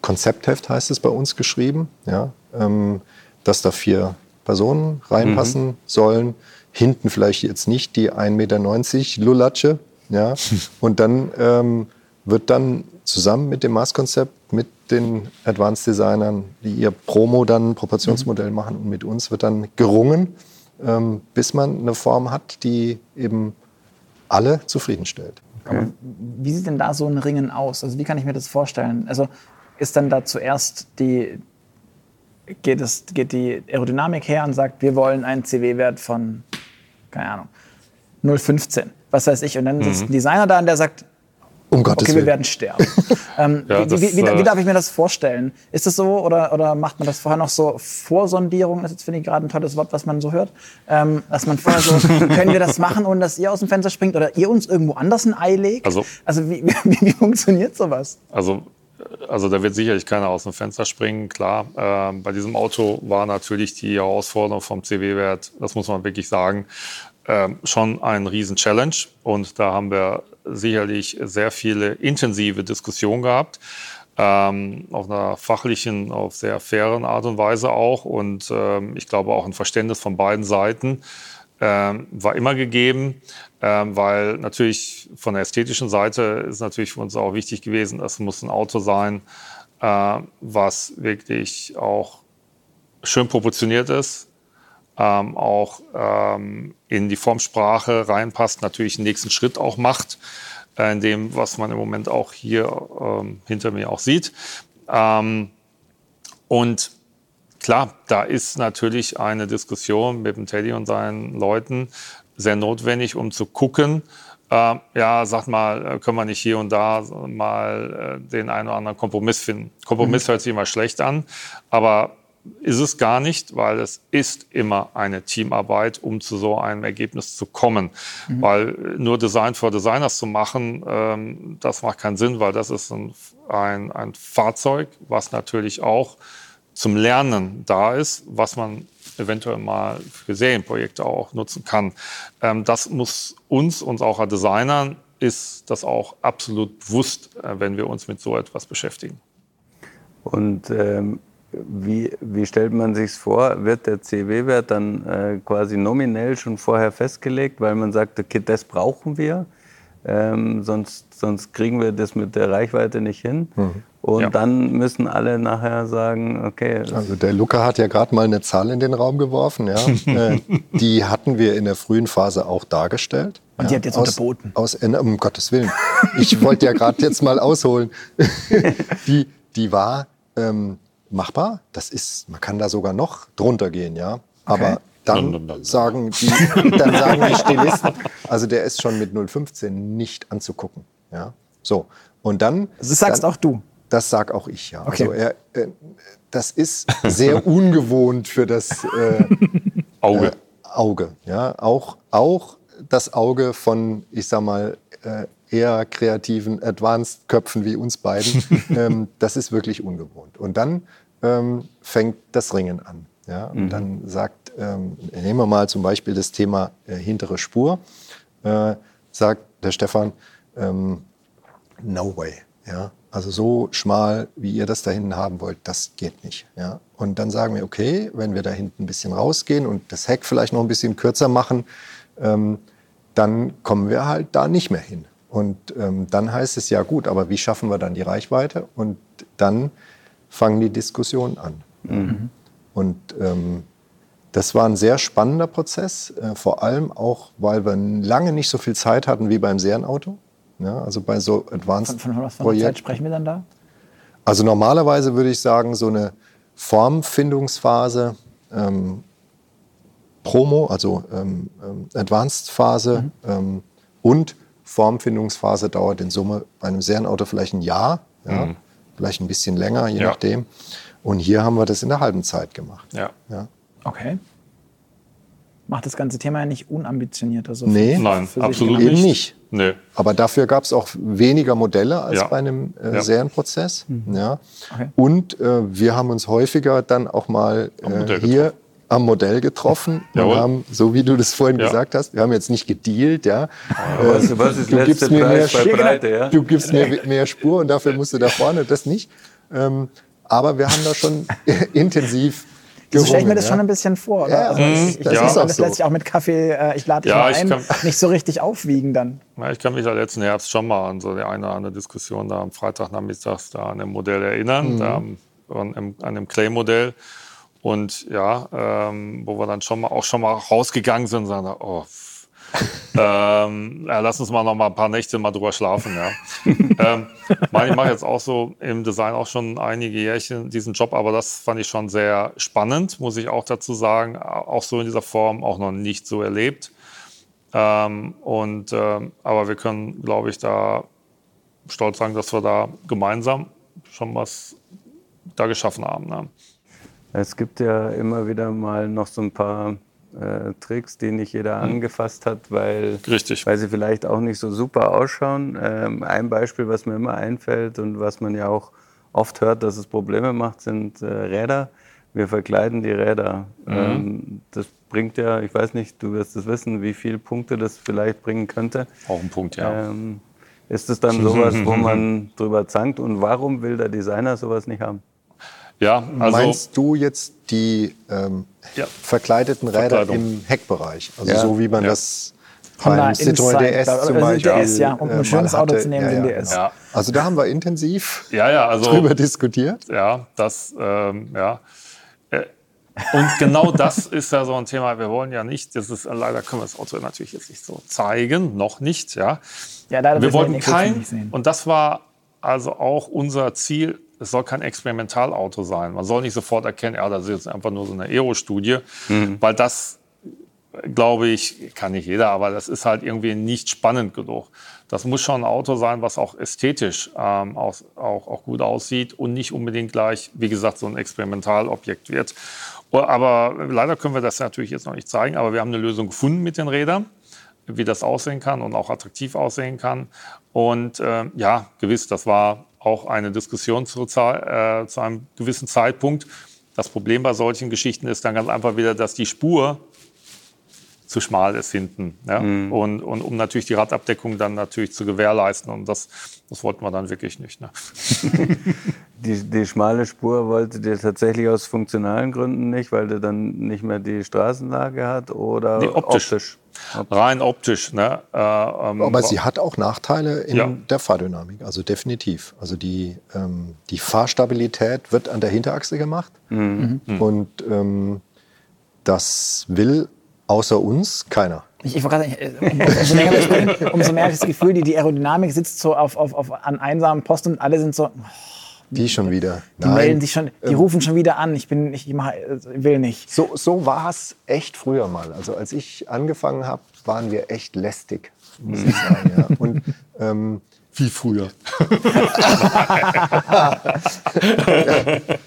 Konzeptheft, heißt es bei uns, geschrieben, ja, ähm, dass da vier Personen reinpassen mhm. sollen. Hinten vielleicht jetzt nicht die 1,90 Meter Lulatsche, ja. Und dann ähm, wird dann zusammen mit dem Maßkonzept, mit den Advanced Designern, die ihr Promo dann Proportionsmodell machen und mit uns wird dann gerungen, ähm, bis man eine Form hat, die eben alle zufriedenstellt. Okay. wie sieht denn da so ein Ringen aus? Also wie kann ich mir das vorstellen? Also ist dann da zuerst die, geht, es, geht die Aerodynamik her und sagt, wir wollen einen CW-Wert von, keine Ahnung, 0,15, was weiß ich. Und dann mhm. ist ein Designer da und der sagt, um Gottes okay, wir werden sterben. ähm, ja, wie, wie, wie, wie, darf ich mir das vorstellen? Ist es so oder, oder macht man das vorher noch so Vorsondierung? Das ist jetzt finde ich gerade ein tolles Wort, was man so hört. Ähm, dass man vorher so, können wir das machen, ohne dass ihr aus dem Fenster springt oder ihr uns irgendwo anders ein Ei legt? Also, also wie, wie, funktioniert sowas? Also also da wird sicherlich keiner aus dem Fenster springen, klar. Ähm, bei diesem Auto war natürlich die Herausforderung vom CW-Wert, das muss man wirklich sagen, ähm, schon ein Riesen-Challenge. Und da haben wir sicherlich sehr viele intensive Diskussionen gehabt. Ähm, auf einer fachlichen, auf sehr fairen Art und Weise auch. Und ähm, ich glaube auch ein Verständnis von beiden Seiten ähm, war immer gegeben, ähm, weil natürlich von der ästhetischen Seite ist natürlich für uns auch wichtig gewesen, es muss ein Auto sein, äh, was wirklich auch schön proportioniert ist, ähm, auch ähm, in die Formsprache reinpasst, natürlich den nächsten Schritt auch macht, äh, in dem, was man im Moment auch hier ähm, hinter mir auch sieht. Ähm, und klar, da ist natürlich eine Diskussion mit dem Teddy und seinen Leuten sehr notwendig, um zu gucken, äh, ja, sag mal, äh, können wir nicht hier und da mal äh, den einen oder anderen Kompromiss finden. Kompromiss mhm. hört sich immer schlecht an, aber ist es gar nicht, weil es ist immer eine Teamarbeit, um zu so einem Ergebnis zu kommen. Mhm. Weil nur Design für Designers zu machen, ähm, das macht keinen Sinn, weil das ist ein, ein, ein Fahrzeug, was natürlich auch zum Lernen da ist, was man eventuell mal für Serienprojekte auch nutzen kann. Ähm, das muss uns, uns auch als Designern, ist das auch absolut bewusst, äh, wenn wir uns mit so etwas beschäftigen. Und ähm, wie, wie stellt man sich vor? Wird der CW-Wert dann äh, quasi nominell schon vorher festgelegt, weil man sagt, okay, das brauchen wir, ähm, sonst, sonst kriegen wir das mit der Reichweite nicht hin. Mhm. Und ja. dann müssen alle nachher sagen, okay. Also der Luca hat ja gerade mal eine Zahl in den Raum geworfen. Ja. äh, die hatten wir in der frühen Phase auch dargestellt. Und ja, die hat jetzt aus, unterboten. Aus, um Gottes Willen. Ich wollte ja gerade jetzt mal ausholen. die, die war ähm, machbar. Das ist, man kann da sogar noch drunter gehen, ja. Aber okay. dann sagen die, dann sagen die Stilisten, also der ist schon mit 0,15 nicht anzugucken, ja. So. Und dann. Das sagst dann, auch du. Das sag auch ich, ja. Okay. Also er, äh, das ist sehr ungewohnt für das äh, Auge. Äh, Auge, ja. Auch, auch das Auge von, ich sag mal, äh, eher kreativen Advanced-Köpfen wie uns beiden, ähm, das ist wirklich ungewohnt. Und dann ähm, fängt das Ringen an. Ja? Und mhm. dann sagt, ähm, nehmen wir mal zum Beispiel das Thema äh, hintere Spur, äh, sagt der Stefan, ähm, no way. Ja? Also so schmal, wie ihr das da hinten haben wollt, das geht nicht. Ja? Und dann sagen wir, okay, wenn wir da hinten ein bisschen rausgehen und das Heck vielleicht noch ein bisschen kürzer machen, ähm, dann kommen wir halt da nicht mehr hin. Und ähm, dann heißt es ja gut, aber wie schaffen wir dann die Reichweite? Und dann fangen die Diskussionen an. Mhm. Und ähm, das war ein sehr spannender Prozess, äh, vor allem auch, weil wir lange nicht so viel Zeit hatten wie beim Serienauto. Ja, also bei so Advanced Von, von was für Zeit sprechen wir dann da? Also normalerweise würde ich sagen, so eine Formfindungsphase, ähm, Promo, also ähm, ähm Advanced Phase mhm. ähm, und Formfindungsphase dauert in Summe bei einem Serienauto vielleicht ein Jahr, ja, mhm. vielleicht ein bisschen länger, je ja. nachdem. Und hier haben wir das in der halben Zeit gemacht. Ja. ja. Okay. Macht das ganze Thema ja nicht unambitionierter so Nee, Nein, absolut eben nicht. Nee. Aber dafür gab es auch weniger Modelle als ja. bei einem äh, ja. Serienprozess. Mhm. Ja. Okay. Und äh, wir haben uns häufiger dann auch mal äh, hier am Modell getroffen und haben, so wie du das vorhin ja. gesagt hast, wir haben jetzt nicht gedealt, ja. Was, was ist du gibst mir mehr, Breite, ja? Du gibst mir mehr Spur und dafür musst du da vorne, das nicht. Ähm, aber wir haben da schon intensiv so stelle ich mir das ja? schon ein bisschen vor. Oder? Ja, also ich, ich, ja. das, das lässt sich auch mit Kaffee, äh, ich lade dich ja, mal ein, kann, nicht so richtig aufwiegen dann. Ja, ich kann mich ja letzten Herbst schon mal an so die eine oder andere Diskussion da am Freitagnachmittags da an dem Modell erinnern, mhm. da an, an dem Clay-Modell. Und ja, ähm, wo wir dann schon mal auch schon mal rausgegangen sind und sagen, oh, ähm, ja, lass uns mal noch mal ein paar Nächte mal drüber schlafen. Ja. ähm, ich mache jetzt auch so im Design auch schon einige Jährchen diesen Job, aber das fand ich schon sehr spannend, muss ich auch dazu sagen. Auch so in dieser Form auch noch nicht so erlebt. Ähm, und, ähm, aber wir können, glaube ich, da stolz sagen, dass wir da gemeinsam schon was da geschaffen haben. Ne? Es gibt ja immer wieder mal noch so ein paar äh, Tricks, die nicht jeder mhm. angefasst hat, weil, Richtig. weil sie vielleicht auch nicht so super ausschauen. Ähm, ein Beispiel, was mir immer einfällt und was man ja auch oft hört, dass es Probleme macht, sind äh, Räder. Wir verkleiden die Räder. Mhm. Ähm, das bringt ja, ich weiß nicht, du wirst es wissen, wie viele Punkte das vielleicht bringen könnte. Auch ein Punkt, ja. Ähm, ist es dann sowas, wo man drüber zankt und warum will der Designer sowas nicht haben? Ja, also Meinst du jetzt die ähm, ja. verkleideten Räder im Heckbereich? Also ja. so wie man ja. das beim Citroën DS zum Beispiel DS, ja, um ein äh, schönes Auto zu nehmen, den DS. Ja. Also da haben wir intensiv ja, ja, also, drüber diskutiert. Ja, das, ähm, ja. Äh, und genau das ist ja so ein Thema. Wir wollen ja nicht, das ist leider können wir das Auto natürlich jetzt nicht so zeigen, noch nicht, ja. Ja, leider wir wollten kein, und das war also auch unser Ziel, es soll kein Experimentalauto sein. Man soll nicht sofort erkennen, ja, das ist jetzt einfach nur so eine Aero-Studie, mhm. weil das, glaube ich, kann nicht jeder, aber das ist halt irgendwie nicht spannend genug. Das muss schon ein Auto sein, was auch ästhetisch ähm, auch, auch, auch gut aussieht und nicht unbedingt gleich, wie gesagt, so ein Experimentalobjekt wird. Aber leider können wir das natürlich jetzt noch nicht zeigen, aber wir haben eine Lösung gefunden mit den Rädern wie das aussehen kann und auch attraktiv aussehen kann. Und äh, ja, gewiss, das war auch eine Diskussion zu, äh, zu einem gewissen Zeitpunkt. Das Problem bei solchen Geschichten ist dann ganz einfach wieder, dass die Spur zu schmal ist hinten. Ja? Mhm. Und, und um natürlich die Radabdeckung dann natürlich zu gewährleisten. Und das, das wollten wir dann wirklich nicht. Ne? die, die schmale Spur wolltet ihr tatsächlich aus funktionalen Gründen nicht, weil der dann nicht mehr die Straßenlage hat oder nee, optisch. optisch? Rein optisch. Ne? Äh, ähm, Aber sie hat auch Nachteile in ja. der Fahrdynamik, also definitiv. Also die, ähm, die Fahrstabilität wird an der Hinterachse gemacht mhm. mhm. und ähm, das will außer uns keiner. Ich, ich gerade, äh, umso länger wir sprechen, umso mehr habe ich das Gefühl, die, die Aerodynamik sitzt so auf, auf, auf an einsamen Posten und alle sind so. Oh, die schon wieder. Die Nein. melden sich schon, die ähm, rufen schon wieder an. Ich bin, ich, mach, will nicht. So, so war es echt früher mal. Also als ich angefangen habe, waren wir echt lästig, muss ich sagen. Ja. Und ähm, wie früher.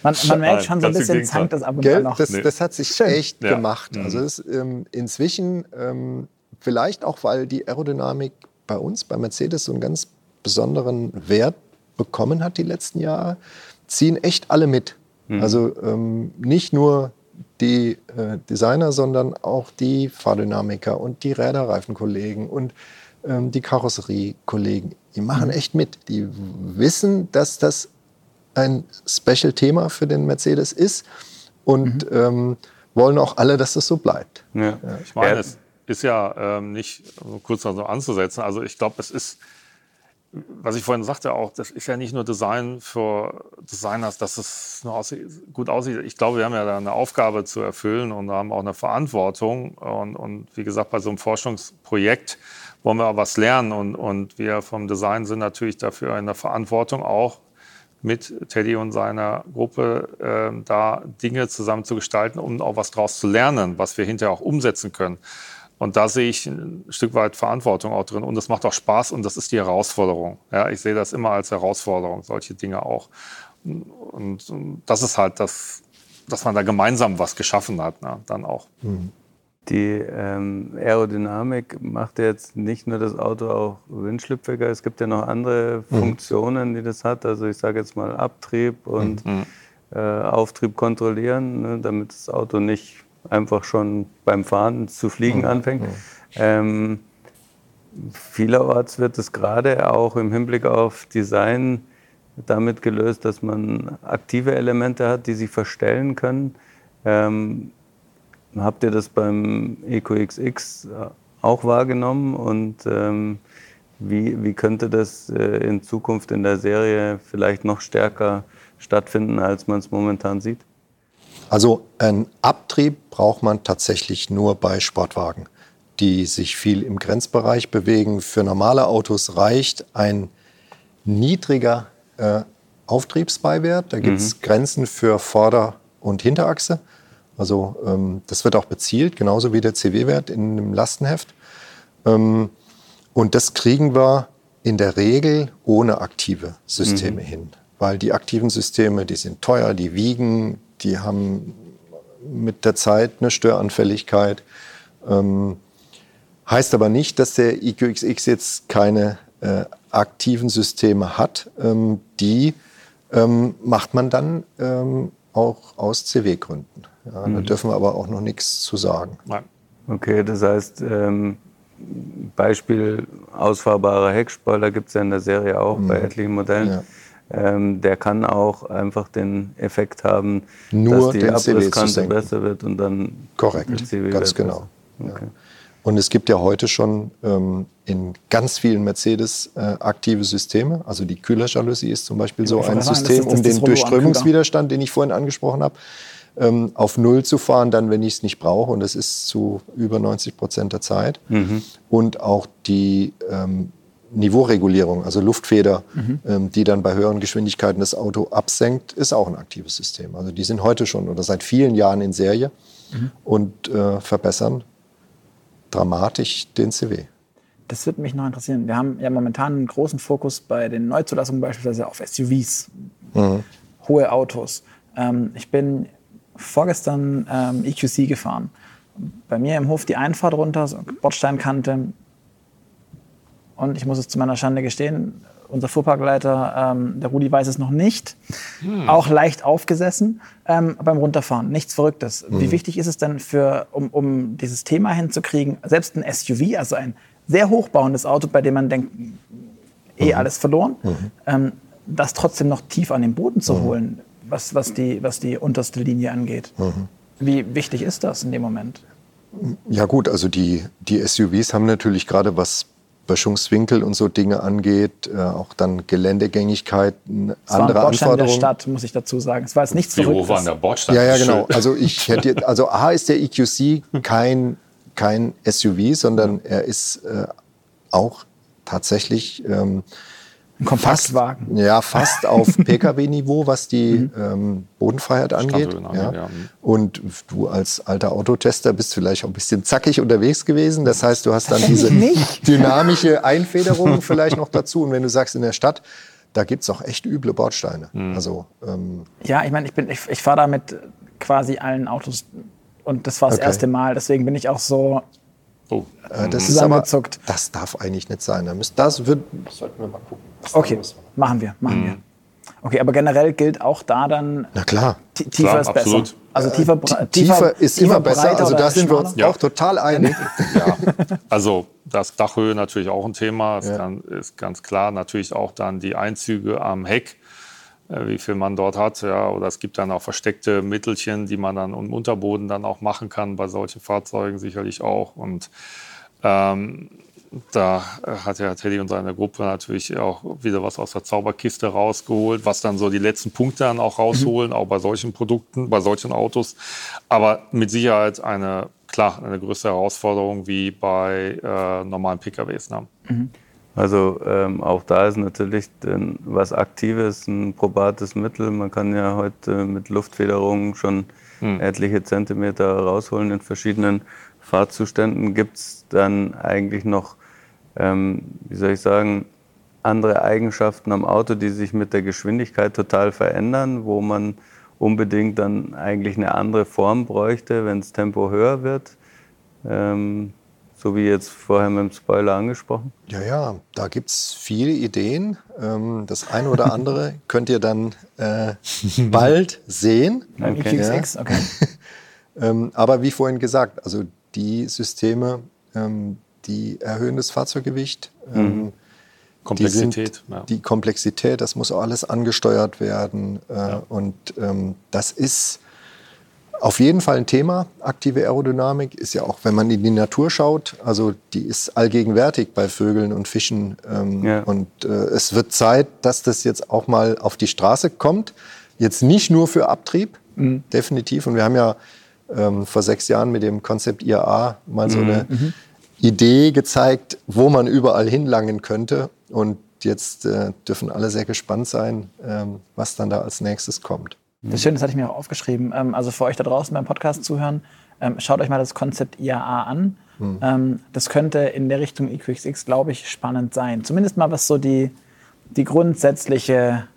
man, man, merkt schon so ein bisschen Zank das ab und an noch. Das, das, hat sich echt ja. gemacht. Also es, ähm, inzwischen, ähm, vielleicht auch, weil die Aerodynamik bei uns, bei Mercedes, so einen ganz besonderen Wert bekommen hat die letzten Jahre, ziehen echt alle mit. Mhm. Also ähm, nicht nur die äh, Designer, sondern auch die Fahrdynamiker und die Räderreifenkollegen und ähm, die Karosseriekollegen. Die machen mhm. echt mit. Die wissen, dass das ein Special-Thema für den Mercedes ist und mhm. ähm, wollen auch alle, dass das so bleibt. Ja. Ja. Ich meine, es ist ja ähm, nicht kurz noch so anzusetzen. Also ich glaube, es ist was ich vorhin sagte auch, das ist ja nicht nur Design für Designers, dass es gut aussieht. Ich glaube, wir haben ja da eine Aufgabe zu erfüllen und haben auch eine Verantwortung. Und, und wie gesagt, bei so einem Forschungsprojekt wollen wir auch was lernen. Und, und wir vom Design sind natürlich dafür in der Verantwortung auch mit Teddy und seiner Gruppe äh, da Dinge zusammen zu gestalten, um auch was daraus zu lernen, was wir hinterher auch umsetzen können. Und da sehe ich ein Stück weit Verantwortung auch drin. Und das macht auch Spaß und das ist die Herausforderung. Ja, ich sehe das immer als Herausforderung, solche Dinge auch. Und, und das ist halt das, dass man da gemeinsam was geschaffen hat, ne, dann auch. Mhm. Die ähm, Aerodynamik macht jetzt nicht nur das Auto auch windschlüpfiger, es gibt ja noch andere mhm. Funktionen, die das hat. Also ich sage jetzt mal Abtrieb und mhm. äh, Auftrieb kontrollieren, ne, damit das Auto nicht einfach schon beim Fahren zu fliegen mhm. anfängt. Mhm. Ähm, vielerorts wird es gerade auch im Hinblick auf Design damit gelöst, dass man aktive Elemente hat, die sich verstellen können. Ähm, habt ihr das beim EcoXX auch wahrgenommen und ähm, wie, wie könnte das äh, in Zukunft in der Serie vielleicht noch stärker stattfinden, als man es momentan sieht? Also einen Abtrieb braucht man tatsächlich nur bei Sportwagen. die sich viel im Grenzbereich bewegen. Für normale Autos reicht ein niedriger äh, Auftriebsbeiwert. Da gibt es mhm. Grenzen für Vorder- und Hinterachse. Also ähm, das wird auch bezielt, genauso wie der CW-Wert in einem Lastenheft. Ähm, und das kriegen wir in der Regel ohne aktive Systeme mhm. hin. Weil die aktiven Systeme, die sind teuer, die wiegen, die haben mit der Zeit eine Störanfälligkeit. Ähm, heißt aber nicht, dass der EQXX jetzt keine äh, aktiven Systeme hat. Ähm, die ähm, macht man dann ähm, auch aus CW-Gründen. Ja, mhm. Da dürfen wir aber auch noch nichts zu sagen. Okay, das heißt, ähm, Beispiel ausfahrbarer Heckspoiler gibt es ja in der Serie auch mhm. bei etlichen Modellen. Ja. Ähm, der kann auch einfach den Effekt haben, Nur dass die Abrisskante besser wird und dann korrekt, ganz genau. Okay. Ja. Und es gibt ja heute schon ähm, in ganz vielen Mercedes äh, aktive Systeme. Also die Kühlerjalousie ist zum Beispiel so ein System, um den Durchströmungswiderstand, den ich vorhin angesprochen habe, ähm, auf Null zu fahren, dann, wenn ich es nicht brauche. Und das ist zu über 90 Prozent der Zeit. Mhm. Und auch die ähm, Niveauregulierung, also Luftfeder, mhm. ähm, die dann bei höheren Geschwindigkeiten das Auto absenkt, ist auch ein aktives System. Also die sind heute schon oder seit vielen Jahren in Serie mhm. und äh, verbessern dramatisch den CW. Das würde mich noch interessieren. Wir haben ja momentan einen großen Fokus bei den Neuzulassungen beispielsweise auf SUVs, mhm. hohe Autos. Ähm, ich bin vorgestern ähm, EQC gefahren. Bei mir im Hof die Einfahrt runter, so Bordsteinkante. Und ich muss es zu meiner Schande gestehen, unser Fuhrparkleiter, ähm, der Rudi weiß es noch nicht, hm. auch leicht aufgesessen ähm, beim Runterfahren. Nichts Verrücktes. Hm. Wie wichtig ist es denn, für, um, um dieses Thema hinzukriegen, selbst ein SUV, also ein sehr hochbauendes Auto, bei dem man denkt, eh mhm. alles verloren, mhm. ähm, das trotzdem noch tief an den Boden zu mhm. holen, was, was, die, was die unterste Linie angeht. Mhm. Wie wichtig ist das in dem Moment? Ja gut, also die, die SUVs haben natürlich gerade was Böschungswinkel und so Dinge angeht, äh, auch dann Geländegängigkeit, es andere war ein Anforderungen. der Stadt, muss ich dazu sagen. Es war jetzt nichts hoch war der Bordstein? Ja, ja, genau. Also ich hätte, also A ist der EQC kein, kein SUV, sondern er ist äh, auch tatsächlich ähm, ein Kompaktwagen. Fast, ja, fast auf Pkw-Niveau, was die mhm. ähm, Bodenfreiheit angeht. Ja. ja. Und du als alter Autotester bist vielleicht auch ein bisschen zackig unterwegs gewesen. Das heißt, du hast dann diese dynamische Einfederung vielleicht noch dazu. Und wenn du sagst, in der Stadt, da gibt es auch echt üble Bordsteine. Mhm. Also, ähm, ja, ich meine, ich, ich, ich fahre da mit quasi allen Autos und das war das okay. erste Mal. Deswegen bin ich auch so Oh. Äh, das ist aber, das darf eigentlich nicht sein. Das wird, sollten wir mal gucken. Okay, machen wir, machen mhm. wir. Okay, aber generell gilt auch da dann. Na klar. Tiefer klar, ist besser. Absolut. Also tiefer, tiefer, tiefer ist tiefer, immer besser. Also da sind wir uns ja. auch total einig. Ja. Also das Dachhöhe natürlich auch ein Thema. Das ja. ist ganz klar. Natürlich auch dann die Einzüge am Heck äh, wie viel man dort hat. Ja, oder es gibt dann auch versteckte Mittelchen, die man dann im Unterboden dann auch machen kann, bei solchen Fahrzeugen sicherlich auch. Und ähm, da hat ja Teddy und seine Gruppe natürlich auch wieder was aus der Zauberkiste rausgeholt, was dann so die letzten Punkte dann auch rausholen, mhm. auch bei solchen Produkten, bei solchen Autos. Aber mit Sicherheit eine, klar, eine größere Herausforderung wie bei äh, normalen PKWs. Ne? Mhm. Also ähm, auch da ist natürlich denn, was Aktives ein probates Mittel. Man kann ja heute mit Luftfederung schon mhm. etliche Zentimeter rausholen in verschiedenen Fahrzuständen. Gibt es dann eigentlich noch ähm, wie soll ich sagen, andere Eigenschaften am Auto, die sich mit der Geschwindigkeit total verändern, wo man unbedingt dann eigentlich eine andere Form bräuchte, wenn das Tempo höher wird. Ähm, so wie jetzt vorher mit dem Spoiler angesprochen? Ja, ja, da gibt es viele Ideen. Ähm, das eine oder andere könnt ihr dann äh, bald sehen. Okay. Ja. okay. ähm, aber wie vorhin gesagt, also die Systeme, ähm, die erhöhen das Fahrzeuggewicht. Mhm. Komplexität. Die, sind, ja. die, Komplexität, das muss auch alles angesteuert werden. Äh, ja. Und ähm, das ist auf jeden Fall ein Thema. Aktive Aerodynamik ist ja auch, wenn man in die Natur schaut, also die ist allgegenwärtig bei Vögeln und Fischen. Ähm, ja. Und äh, es wird Zeit, dass das jetzt auch mal auf die Straße kommt. Jetzt nicht nur für Abtrieb, mhm. definitiv. Und wir haben ja ähm, vor sechs Jahren mit dem Konzept IAA mal so mhm. eine mhm Idee gezeigt, wo man überall hinlangen könnte. Und jetzt äh, dürfen alle sehr gespannt sein, ähm, was dann da als nächstes kommt. Das ist schön, das hatte ich mir auch aufgeschrieben. Ähm, also für euch da draußen beim Podcast zuhören, ähm, schaut euch mal das Konzept IAA an. Hm. Ähm, das könnte in der Richtung EQXX, glaube ich, spannend sein. Zumindest mal, was so die, die grundsätzliche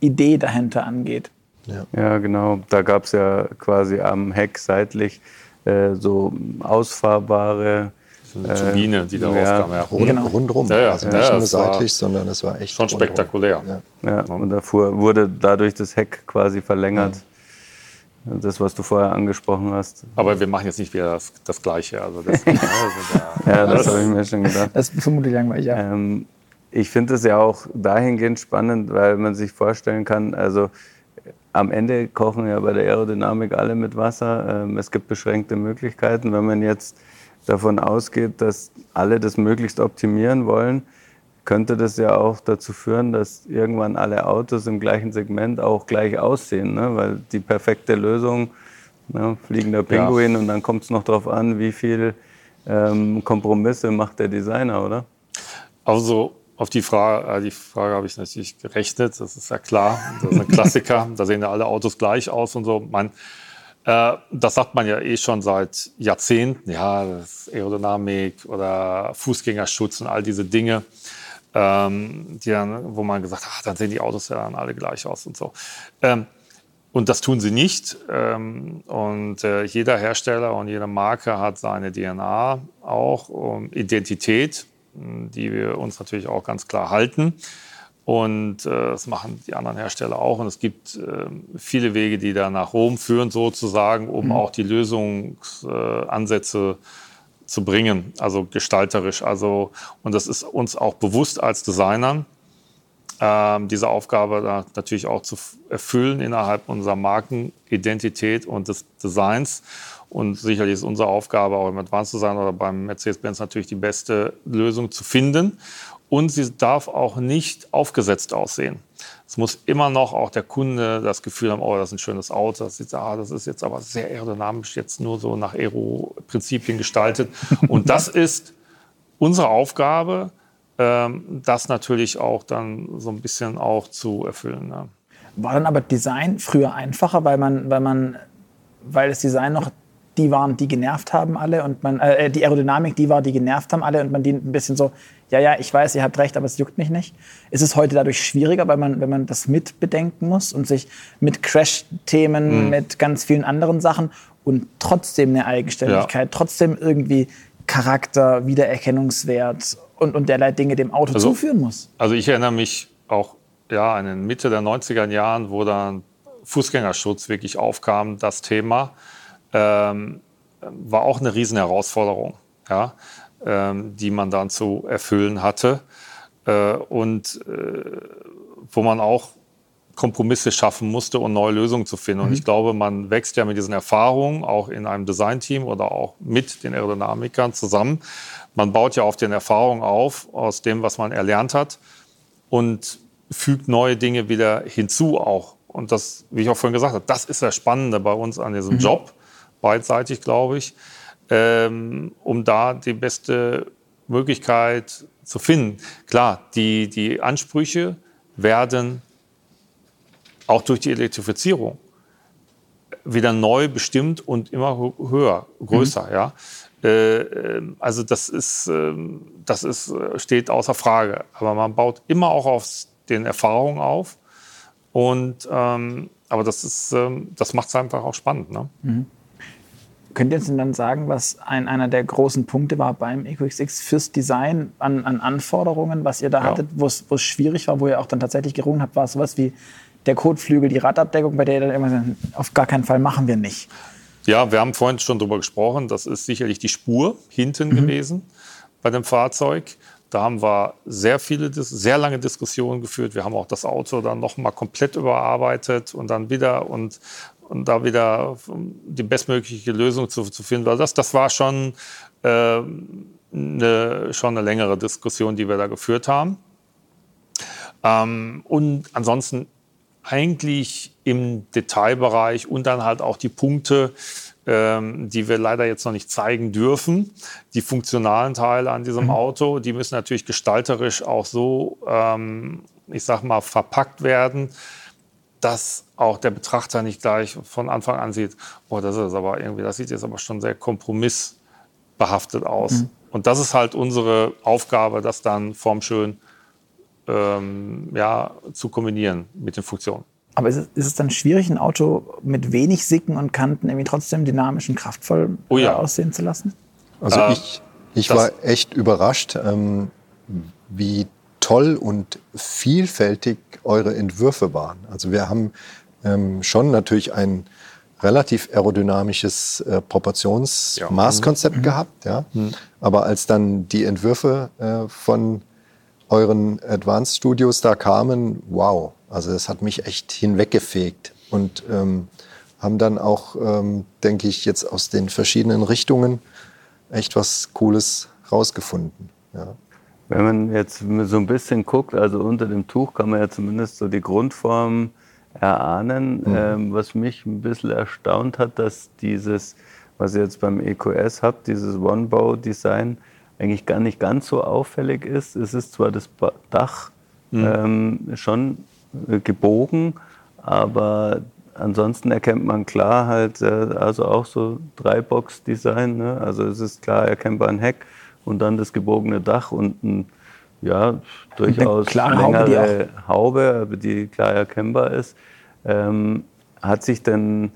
Idee dahinter angeht. Ja, ja genau. Da gab es ja quasi am Heck seitlich äh, so ausfahrbare eine Turbine, die da ja. rauskam. Ja. Rund, genau. Rundrum. Ja, ja. Also nicht nur seitlich, sondern es war echt schon spektakulär. Ja. und da wurde dadurch das Heck quasi verlängert. Das, was du vorher angesprochen hast. Aber wir machen jetzt nicht wieder das, das Gleiche. Also das, also da, ja, das, das habe ich mir schon gedacht. Das ist vermutlich langweilig, ja. Ähm, ich finde es ja auch dahingehend spannend, weil man sich vorstellen kann, also am Ende kochen ja bei der Aerodynamik alle mit Wasser. Ähm, es gibt beschränkte Möglichkeiten. Wenn man jetzt davon ausgeht, dass alle das möglichst optimieren wollen, könnte das ja auch dazu führen, dass irgendwann alle Autos im gleichen Segment auch gleich aussehen. Ne? Weil die perfekte Lösung, ne, fliegender Pinguin, ja. und dann kommt es noch darauf an, wie viel ähm, Kompromisse macht der Designer, oder? Also auf die Frage, äh, die Frage habe ich natürlich gerechnet, das ist ja klar, das ist ein Klassiker, da sehen ja alle Autos gleich aus und so. Man, das sagt man ja eh schon seit Jahrzehnten, ja, Aerodynamik oder Fußgängerschutz und all diese Dinge, ähm, die dann, wo man gesagt hat, ach, dann sehen die Autos ja dann alle gleich aus und so. Ähm, und das tun sie nicht. Ähm, und äh, jeder Hersteller und jede Marke hat seine DNA auch, um Identität, die wir uns natürlich auch ganz klar halten. Und äh, das machen die anderen Hersteller auch. Und es gibt äh, viele Wege, die da nach Rom führen, sozusagen, um mhm. auch die Lösungsansätze äh, zu bringen, also gestalterisch. Also, und das ist uns auch bewusst als Designern, ähm, diese Aufgabe da natürlich auch zu erfüllen innerhalb unserer Markenidentität und des Designs. Und sicherlich ist unsere Aufgabe auch im Advanced Design oder beim Mercedes-Benz natürlich die beste Lösung zu finden und sie darf auch nicht aufgesetzt aussehen. Es muss immer noch auch der Kunde das Gefühl haben, oh, das ist ein schönes Auto, das ist, ah, das ist jetzt aber sehr aerodynamisch, jetzt nur so nach Aero-Prinzipien gestaltet. Und das ist unsere Aufgabe, ähm, das natürlich auch dann so ein bisschen auch zu erfüllen. Ne? War dann aber Design früher einfacher, weil man, weil man, weil das Design noch die waren, die genervt haben alle und man, äh, die Aerodynamik, die war, die genervt haben alle und man die ein bisschen so, ja, ja, ich weiß, ihr habt recht, aber es juckt mich nicht. Ist es heute dadurch schwieriger, weil man, wenn man das mit bedenken muss und sich mit Crash-Themen, mhm. mit ganz vielen anderen Sachen und trotzdem eine Eigenständigkeit, ja. trotzdem irgendwie Charakter, Wiedererkennungswert und, und derlei Dinge dem Auto also, zuführen muss? Also ich erinnere mich auch ja, in den Mitte der 90er Jahren, wo dann Fußgängerschutz wirklich aufkam, das Thema ähm, war auch eine riesen Herausforderung, ja, die man dann zu erfüllen hatte äh, und äh, wo man auch Kompromisse schaffen musste und neue Lösungen zu finden. Mhm. Und ich glaube, man wächst ja mit diesen Erfahrungen auch in einem Designteam oder auch mit den Aerodynamikern zusammen. Man baut ja auf den Erfahrungen auf, aus dem, was man erlernt hat und fügt neue Dinge wieder hinzu auch. Und das, wie ich auch vorhin gesagt habe, das ist das Spannende bei uns an diesem mhm. Job, beidseitig, glaube ich, ähm, um da die beste Möglichkeit zu finden. Klar, die, die Ansprüche werden auch durch die Elektrifizierung wieder neu bestimmt und immer höher, größer. Mhm. Ja. Äh, ähm, also das ist, ähm, das ist, äh, steht außer Frage. Aber man baut immer auch auf den Erfahrungen auf. Und, ähm, aber das, ist, ähm, das macht es einfach auch spannend. Ne? Mhm. Könnt ihr uns denn dann sagen, was ein, einer der großen Punkte war beim EQXX fürs Design an, an Anforderungen, was ihr da ja. hattet, wo es schwierig war, wo ihr auch dann tatsächlich gerungen habt, war sowas wie der Kotflügel, die Radabdeckung, bei der ihr dann immer sagt, auf gar keinen Fall machen wir nicht? Ja, wir haben vorhin schon darüber gesprochen, das ist sicherlich die Spur hinten mhm. gewesen bei dem Fahrzeug. Da haben wir sehr viele, sehr lange Diskussionen geführt. Wir haben auch das Auto dann noch mal komplett überarbeitet und dann wieder und und da wieder die bestmögliche Lösung zu, zu finden. Weil das, das war schon, äh, eine, schon eine längere Diskussion, die wir da geführt haben. Ähm, und ansonsten eigentlich im Detailbereich und dann halt auch die Punkte, ähm, die wir leider jetzt noch nicht zeigen dürfen. Die funktionalen Teile an diesem mhm. Auto, die müssen natürlich gestalterisch auch so, ähm, ich sag mal, verpackt werden, dass auch der Betrachter nicht gleich von Anfang an sieht, oh, das ist aber irgendwie, das sieht jetzt aber schon sehr kompromissbehaftet aus. Mhm. Und das ist halt unsere Aufgabe, das dann formschön ähm, ja, zu kombinieren mit den Funktionen. Aber ist es, ist es, dann schwierig, ein Auto mit wenig Sicken und Kanten irgendwie trotzdem dynamisch und kraftvoll oh ja. Äh, aussehen zu lassen? Also äh, ich, ich war echt überrascht, ähm, wie toll und vielfältig eure Entwürfe waren. Also wir haben ähm, schon natürlich ein relativ aerodynamisches äh, Proportionsmaßkonzept ja. Mhm. gehabt. Ja? Mhm. Aber als dann die Entwürfe äh, von euren Advanced Studios da kamen, wow, also es hat mich echt hinweggefegt und ähm, haben dann auch, ähm, denke ich, jetzt aus den verschiedenen Richtungen echt was Cooles rausgefunden. Ja. Wenn man jetzt so ein bisschen guckt, also unter dem Tuch kann man ja zumindest so die Grundform erahnen. Mhm. Ähm, was mich ein bisschen erstaunt hat, dass dieses, was ihr jetzt beim EQS habt, dieses One-Bow-Design, eigentlich gar nicht ganz so auffällig ist. Es ist zwar das Dach mhm. ähm, schon äh, gebogen, aber ansonsten erkennt man klar halt, äh, also auch so Dreibox-Design. Ne? Also es ist klar erkennbar ein Heck und dann das gebogene Dach und ein, ja, durchaus längere Haube, Haube, die klar erkennbar ist. Ähm, hat sich denn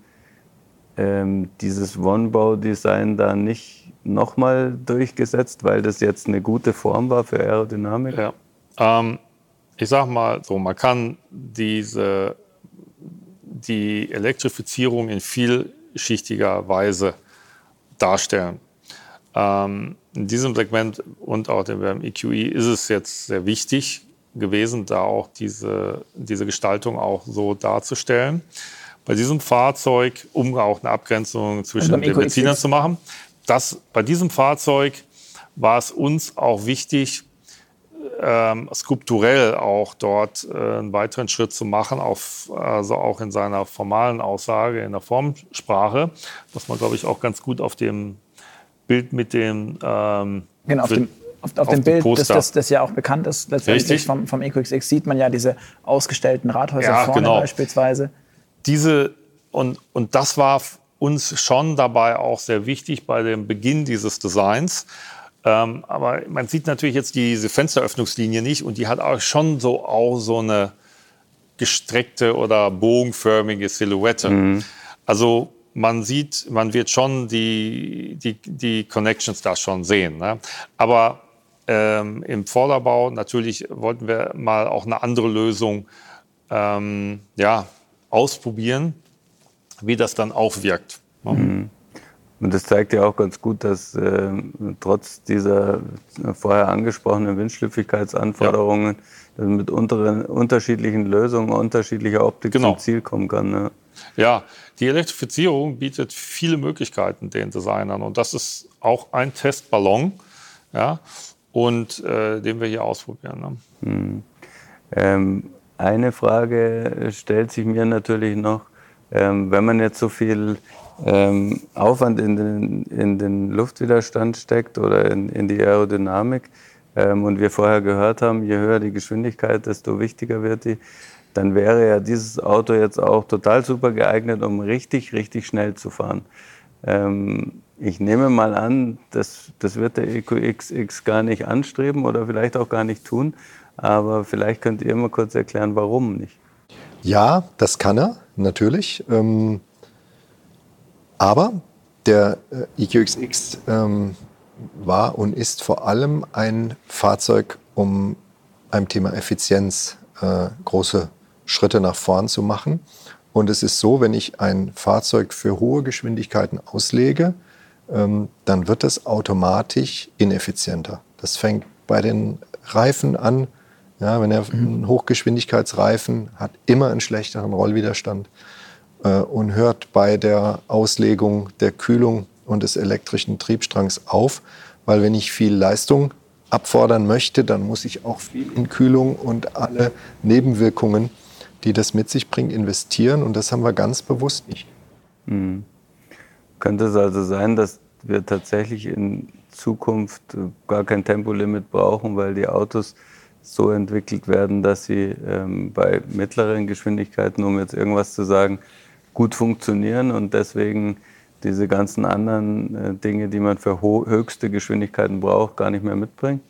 ähm, dieses One-Bow-Design da nicht nochmal durchgesetzt, weil das jetzt eine gute Form war für Aerodynamik? Ja. Ähm, ich sag mal so, man kann diese, die Elektrifizierung in vielschichtiger Weise darstellen. Ähm, in diesem Segment und auch beim EQE ist es jetzt sehr wichtig gewesen, da auch diese, diese Gestaltung auch so darzustellen. Bei diesem Fahrzeug, um auch eine Abgrenzung zwischen also den Benzinern zu machen, das, bei diesem Fahrzeug war es uns auch wichtig, ähm, skulpturell auch dort äh, einen weiteren Schritt zu machen, auf, also auch in seiner formalen Aussage, in der Formsprache, was man, glaube ich, auch ganz gut auf dem Bild mit dem. Ähm, genau, auf dem, auf, auf, auf dem Bild, das, das, das, ja auch bekannt ist, letztendlich vom, vom EQXX sieht man ja diese ausgestellten Rathäuser ja, vorne genau. beispielsweise. Diese, und, und das war uns schon dabei auch sehr wichtig bei dem Beginn dieses Designs. Ähm, aber man sieht natürlich jetzt diese Fensteröffnungslinie nicht und die hat auch schon so auch so eine gestreckte oder bogenförmige Silhouette. Mhm. Also man sieht, man wird schon die, die, die Connections da schon sehen. Ne? Aber ähm, im Vorderbau natürlich wollten wir mal auch eine andere Lösung ähm, ja, ausprobieren, wie das dann auch wirkt. Ne? Mhm. Und das zeigt ja auch ganz gut, dass äh, trotz dieser vorher angesprochenen Windschlüpfigkeitsanforderungen ja. mit unteren, unterschiedlichen Lösungen, unterschiedlicher Optik genau. zum Ziel kommen kann. Ne? Ja, die Elektrifizierung bietet viele Möglichkeiten den Designern und das ist auch ein Testballon, ja, und äh, den wir hier ausprobieren. Ne? Hm. Ähm, eine Frage stellt sich mir natürlich noch, ähm, wenn man jetzt so viel ähm, Aufwand in den, in den Luftwiderstand steckt oder in, in die Aerodynamik ähm, und wir vorher gehört haben, je höher die Geschwindigkeit, desto wichtiger wird die dann wäre ja dieses Auto jetzt auch total super geeignet, um richtig, richtig schnell zu fahren. Ähm, ich nehme mal an, das, das wird der EQXX gar nicht anstreben oder vielleicht auch gar nicht tun. Aber vielleicht könnt ihr mal kurz erklären, warum nicht. Ja, das kann er, natürlich. Ähm, aber der äh, EQXX ähm, war und ist vor allem ein Fahrzeug, um einem Thema Effizienz äh, große Schritte nach vorn zu machen. Und es ist so, wenn ich ein Fahrzeug für hohe Geschwindigkeiten auslege, ähm, dann wird es automatisch ineffizienter. Das fängt bei den Reifen an. Ja, wenn er mhm. ein Hochgeschwindigkeitsreifen hat, immer einen schlechteren Rollwiderstand äh, und hört bei der Auslegung der Kühlung und des elektrischen Triebstrangs auf, weil wenn ich viel Leistung abfordern möchte, dann muss ich auch viel in Kühlung und alle Nebenwirkungen die das mit sich bringt, investieren. Und das haben wir ganz bewusst nicht. Mhm. Könnte es also sein, dass wir tatsächlich in Zukunft gar kein Tempolimit brauchen, weil die Autos so entwickelt werden, dass sie ähm, bei mittleren Geschwindigkeiten, um jetzt irgendwas zu sagen, gut funktionieren und deswegen diese ganzen anderen äh, Dinge, die man für höchste Geschwindigkeiten braucht, gar nicht mehr mitbringen?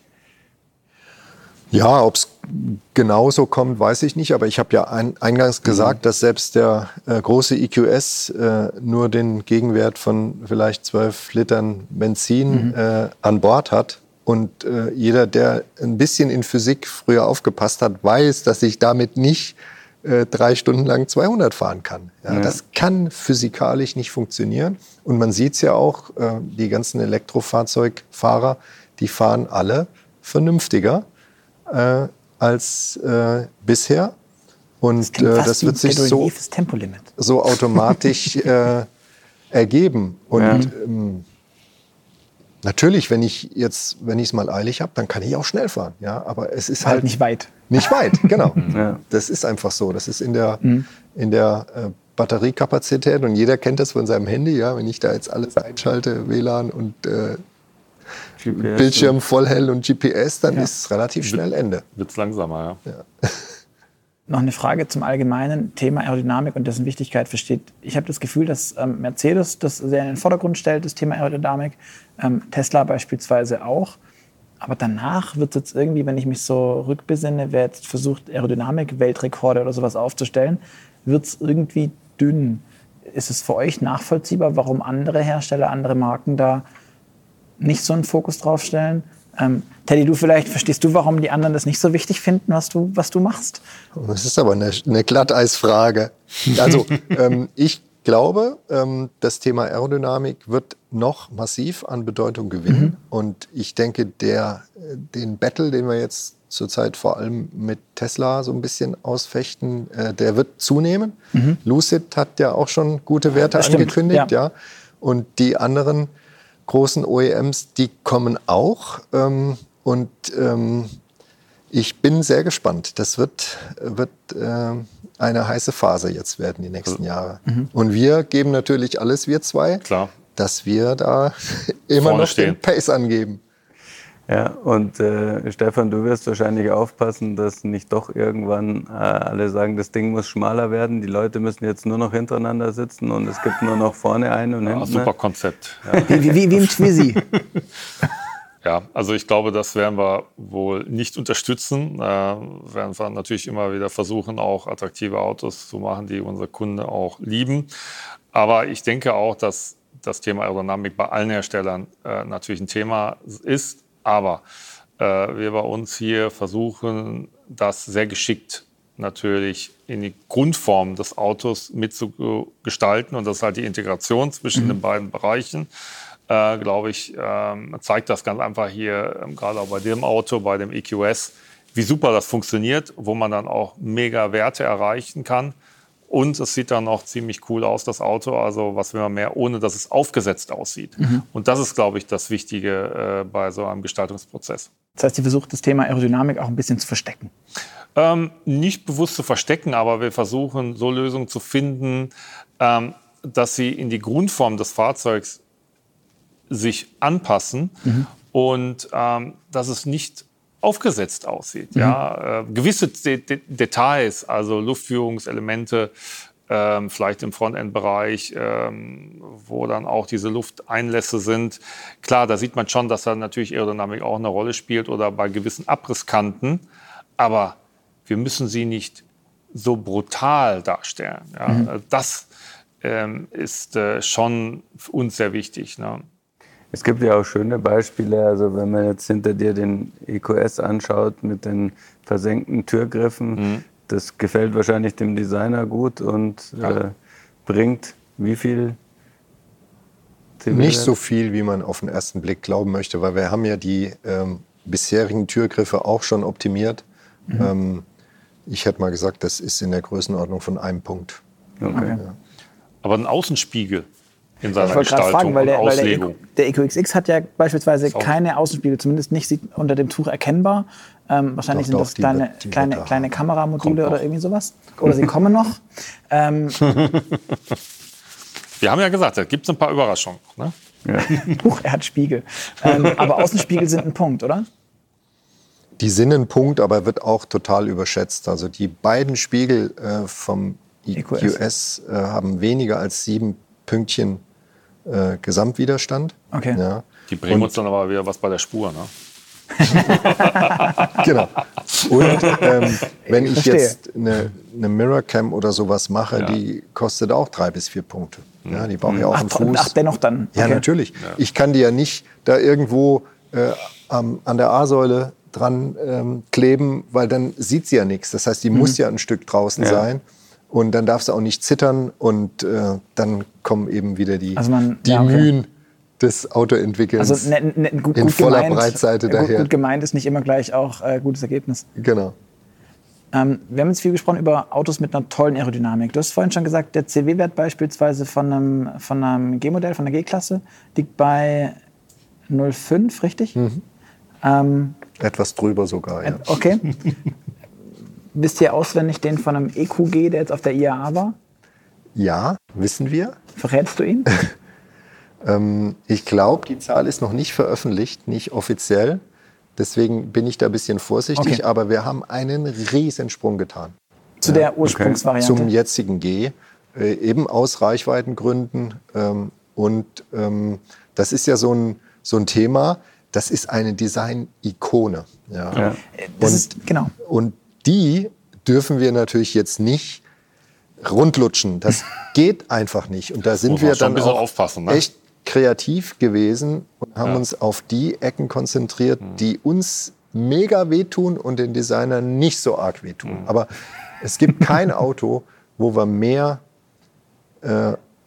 Ja, ob es genauso kommt, weiß ich nicht. Aber ich habe ja ein, eingangs gesagt, mhm. dass selbst der äh, große EQS äh, nur den Gegenwert von vielleicht 12 Litern Benzin mhm. äh, an Bord hat. Und äh, jeder, der ein bisschen in Physik früher aufgepasst hat, weiß, dass ich damit nicht äh, drei Stunden lang 200 fahren kann. Ja, ja. Das kann physikalisch nicht funktionieren. Und man sieht es ja auch, äh, die ganzen Elektrofahrzeugfahrer, die fahren alle vernünftiger äh, als äh, bisher. Und das, das wird sich so, so automatisch äh, ergeben. Und ja. ähm, natürlich, wenn ich jetzt, wenn ich es mal eilig habe, dann kann ich auch schnell fahren. Ja, aber es ist halt, halt nicht weit. Nicht weit, genau. ja. Das ist einfach so. Das ist in der, mhm. in der äh, Batteriekapazität und jeder kennt das von seinem Handy. Ja, wenn ich da jetzt alles einschalte, WLAN und äh, GPS Bildschirm voll hell und GPS, dann ja. ist es relativ schnell Ende. Wird es langsamer, ja. ja. Noch eine Frage zum allgemeinen Thema Aerodynamik und dessen Wichtigkeit versteht. Ich habe das Gefühl, dass ähm, Mercedes das sehr in den Vordergrund stellt, das Thema Aerodynamik. Ähm, Tesla beispielsweise auch. Aber danach wird es jetzt irgendwie, wenn ich mich so rückbesinne, wer jetzt versucht, Aerodynamik-Weltrekorde oder sowas aufzustellen, wird es irgendwie dünn. Ist es für euch nachvollziehbar, warum andere Hersteller, andere Marken da nicht so einen Fokus drauf stellen? Ähm, Teddy, du vielleicht verstehst du, warum die anderen das nicht so wichtig finden, was du, was du machst? Das ist aber eine, eine Glatteisfrage. Also ähm, ich glaube, ähm, das Thema Aerodynamik wird noch massiv an Bedeutung gewinnen. Mhm. Und ich denke, der, den Battle, den wir jetzt zurzeit vor allem mit Tesla so ein bisschen ausfechten, äh, der wird zunehmen. Mhm. Lucid hat ja auch schon gute Werte angekündigt, ja. ja. Und die anderen großen OEMs, die kommen auch. Ähm, und ähm, ich bin sehr gespannt. Das wird, wird äh, eine heiße Phase jetzt werden die nächsten Jahre. Mhm. Und wir geben natürlich alles, wir zwei, Klar. dass wir da immer Vorne noch stehen. den Pace angeben. Ja, und äh, Stefan, du wirst wahrscheinlich aufpassen, dass nicht doch irgendwann äh, alle sagen, das Ding muss schmaler werden. Die Leute müssen jetzt nur noch hintereinander sitzen und es gibt nur noch vorne einen und ja, hinten. Super Konzept. Ja. Wie, wie, wie im Twizy. Ja, also ich glaube, das werden wir wohl nicht unterstützen. Äh, werden wir natürlich immer wieder versuchen, auch attraktive Autos zu machen, die unsere Kunden auch lieben. Aber ich denke auch, dass das Thema Aerodynamik bei allen Herstellern äh, natürlich ein Thema ist. Aber äh, wir bei uns hier versuchen, das sehr geschickt natürlich in die Grundform des Autos mitzugestalten. Und das ist halt die Integration zwischen mhm. den beiden Bereichen äh, glaube ich, ähm, zeigt das ganz einfach hier, ähm, gerade auch bei dem Auto, bei dem EQS, wie super das funktioniert, wo man dann auch mega Werte erreichen kann. Und es sieht dann auch ziemlich cool aus, das Auto. Also was will man mehr, ohne dass es aufgesetzt aussieht. Mhm. Und das ist, glaube ich, das Wichtige äh, bei so einem Gestaltungsprozess. Das heißt, ihr versucht das Thema Aerodynamik auch ein bisschen zu verstecken? Ähm, nicht bewusst zu verstecken, aber wir versuchen so Lösungen zu finden, ähm, dass sie in die Grundform des Fahrzeugs sich anpassen mhm. und ähm, dass es nicht aufgesetzt aussieht. Mhm. Ja, äh, gewisse De De Details, also Luftführungselemente, ähm, vielleicht im Frontend-Bereich, ähm, wo dann auch diese Lufteinlässe sind. Klar, da sieht man schon, dass da natürlich Aerodynamik auch eine Rolle spielt oder bei gewissen Abrisskanten. Aber wir müssen sie nicht so brutal darstellen. Ja. Mhm. Das ähm, ist äh, schon uns sehr wichtig. Ne. Es gibt ja auch schöne Beispiele. Also wenn man jetzt hinter dir den EQS anschaut mit den versenkten Türgriffen, mhm. das gefällt wahrscheinlich dem Designer gut und ja. äh, bringt wie viel? Nicht so viel, wie man auf den ersten Blick glauben möchte, weil wir haben ja die ähm, bisherigen Türgriffe auch schon optimiert. Mhm. Ähm, ich hätte mal gesagt, das ist in der Größenordnung von einem Punkt. Okay. Ja. Aber ein Außenspiegel in seiner Ich wollte gerade fragen, weil und der, weil der, der EQXX hat ja beispielsweise keine Außenspiegel, zumindest nicht sieht unter dem Tuch erkennbar. Ähm, wahrscheinlich Doch, sind doch, das die kleine, wird- die kleine, kleine. Kameramodule oder irgendwie sowas. Oder sie kommen noch. Ähm, Wir haben ja gesagt, da gibt es ein paar Überraschungen. Ne? huch, er hat Spiegel. Ähm, aber Außenspiegel sind ein Punkt, oder? Die sind ein Punkt, aber wird auch total überschätzt. Also die beiden Spiegel äh, vom EQS. EQS äh, haben weniger als sieben Pünktchen äh, Gesamtwiderstand. Okay. Ja. Die bringen uns dann aber wieder was bei der Spur. Ne? Genau. Und ähm, wenn ich Verstehe. jetzt eine, eine Mirror Cam oder sowas mache, Ja. die kostet auch drei bis vier Punkte. Ja, die brauche ich auch Ach, einen Fuß. ach, dennoch dann. Ja, Okay. natürlich. Ich kann die ja nicht da irgendwo äh, am, an der A-Säule dran ähm, kleben, weil dann sieht sie ja nichts. Das heißt, die Mhm. muss ja ein Stück draußen Ja. sein. Und dann darf sie auch nicht zittern und äh, dann kommen eben wieder die, Also man- die ja, okay. Mühen des Autoentwickelns Also ne, ne, gut, in gut voller gemeint, Breitseite äh, gut, daher. gut gemeint ist nicht immer gleich auch äh, gutes Ergebnis. Genau. Ähm, wir haben jetzt viel gesprochen über Autos mit einer tollen Aerodynamik. Du hast vorhin schon gesagt, der CW-Wert beispielsweise von einem, von einem G-Modell, von der G-Klasse, liegt bei 0,5, richtig? Mhm. Ähm, Etwas drüber sogar, ja. okay. Wisst ihr auswendig den von einem EQG, der jetzt auf der IAA war? Ja, wissen wir. Verrätst du ihn? Ähm, ich glaube, die Zahl ist noch nicht veröffentlicht, nicht offiziell. Deswegen bin ich da ein bisschen vorsichtig. Okay. Aber wir haben einen Riesensprung getan Zu der Ursprungsvariante? zum jetzigen G. Äh, eben aus Reichweitengründen. Ähm, und ähm, das ist ja so ein, so ein Thema, das ist eine Design-Ikone. Ja. Ja. Das Und- ist, genau. Und die dürfen wir natürlich jetzt nicht rundlutschen. Das geht einfach nicht. Und da sind Muss wir dann auch aufpassen, ne? echt kreativ gewesen und haben Ja. uns auf die Ecken konzentriert, die uns mega wehtun und den Designern nicht so arg wehtun. Aber es gibt kein Auto, wo wir mehr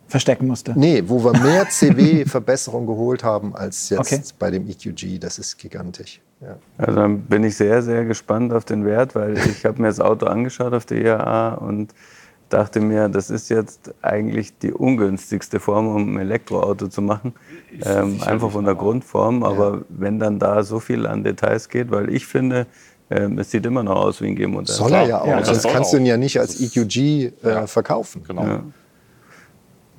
Verstecken musste. Nee, wo wir mehr CW-Verbesserung geholt haben als jetzt Okay. bei dem EQG. Das ist gigantisch. Ja. Also dann bin ich sehr, sehr gespannt auf den Wert, weil ich habe mir das Auto angeschaut auf der IAA und dachte mir, das ist jetzt eigentlich die ungünstigste Form, um ein Elektroauto zu machen. Ähm, einfach von der Grundform, aber wenn dann da so viel an Details geht, weil ich finde, ähm, es sieht immer noch aus wie ein G-Modell. Soll er ja auch. Ja, das kannst auch. du ihn ja nicht als EQG äh, Ja. verkaufen. Genau.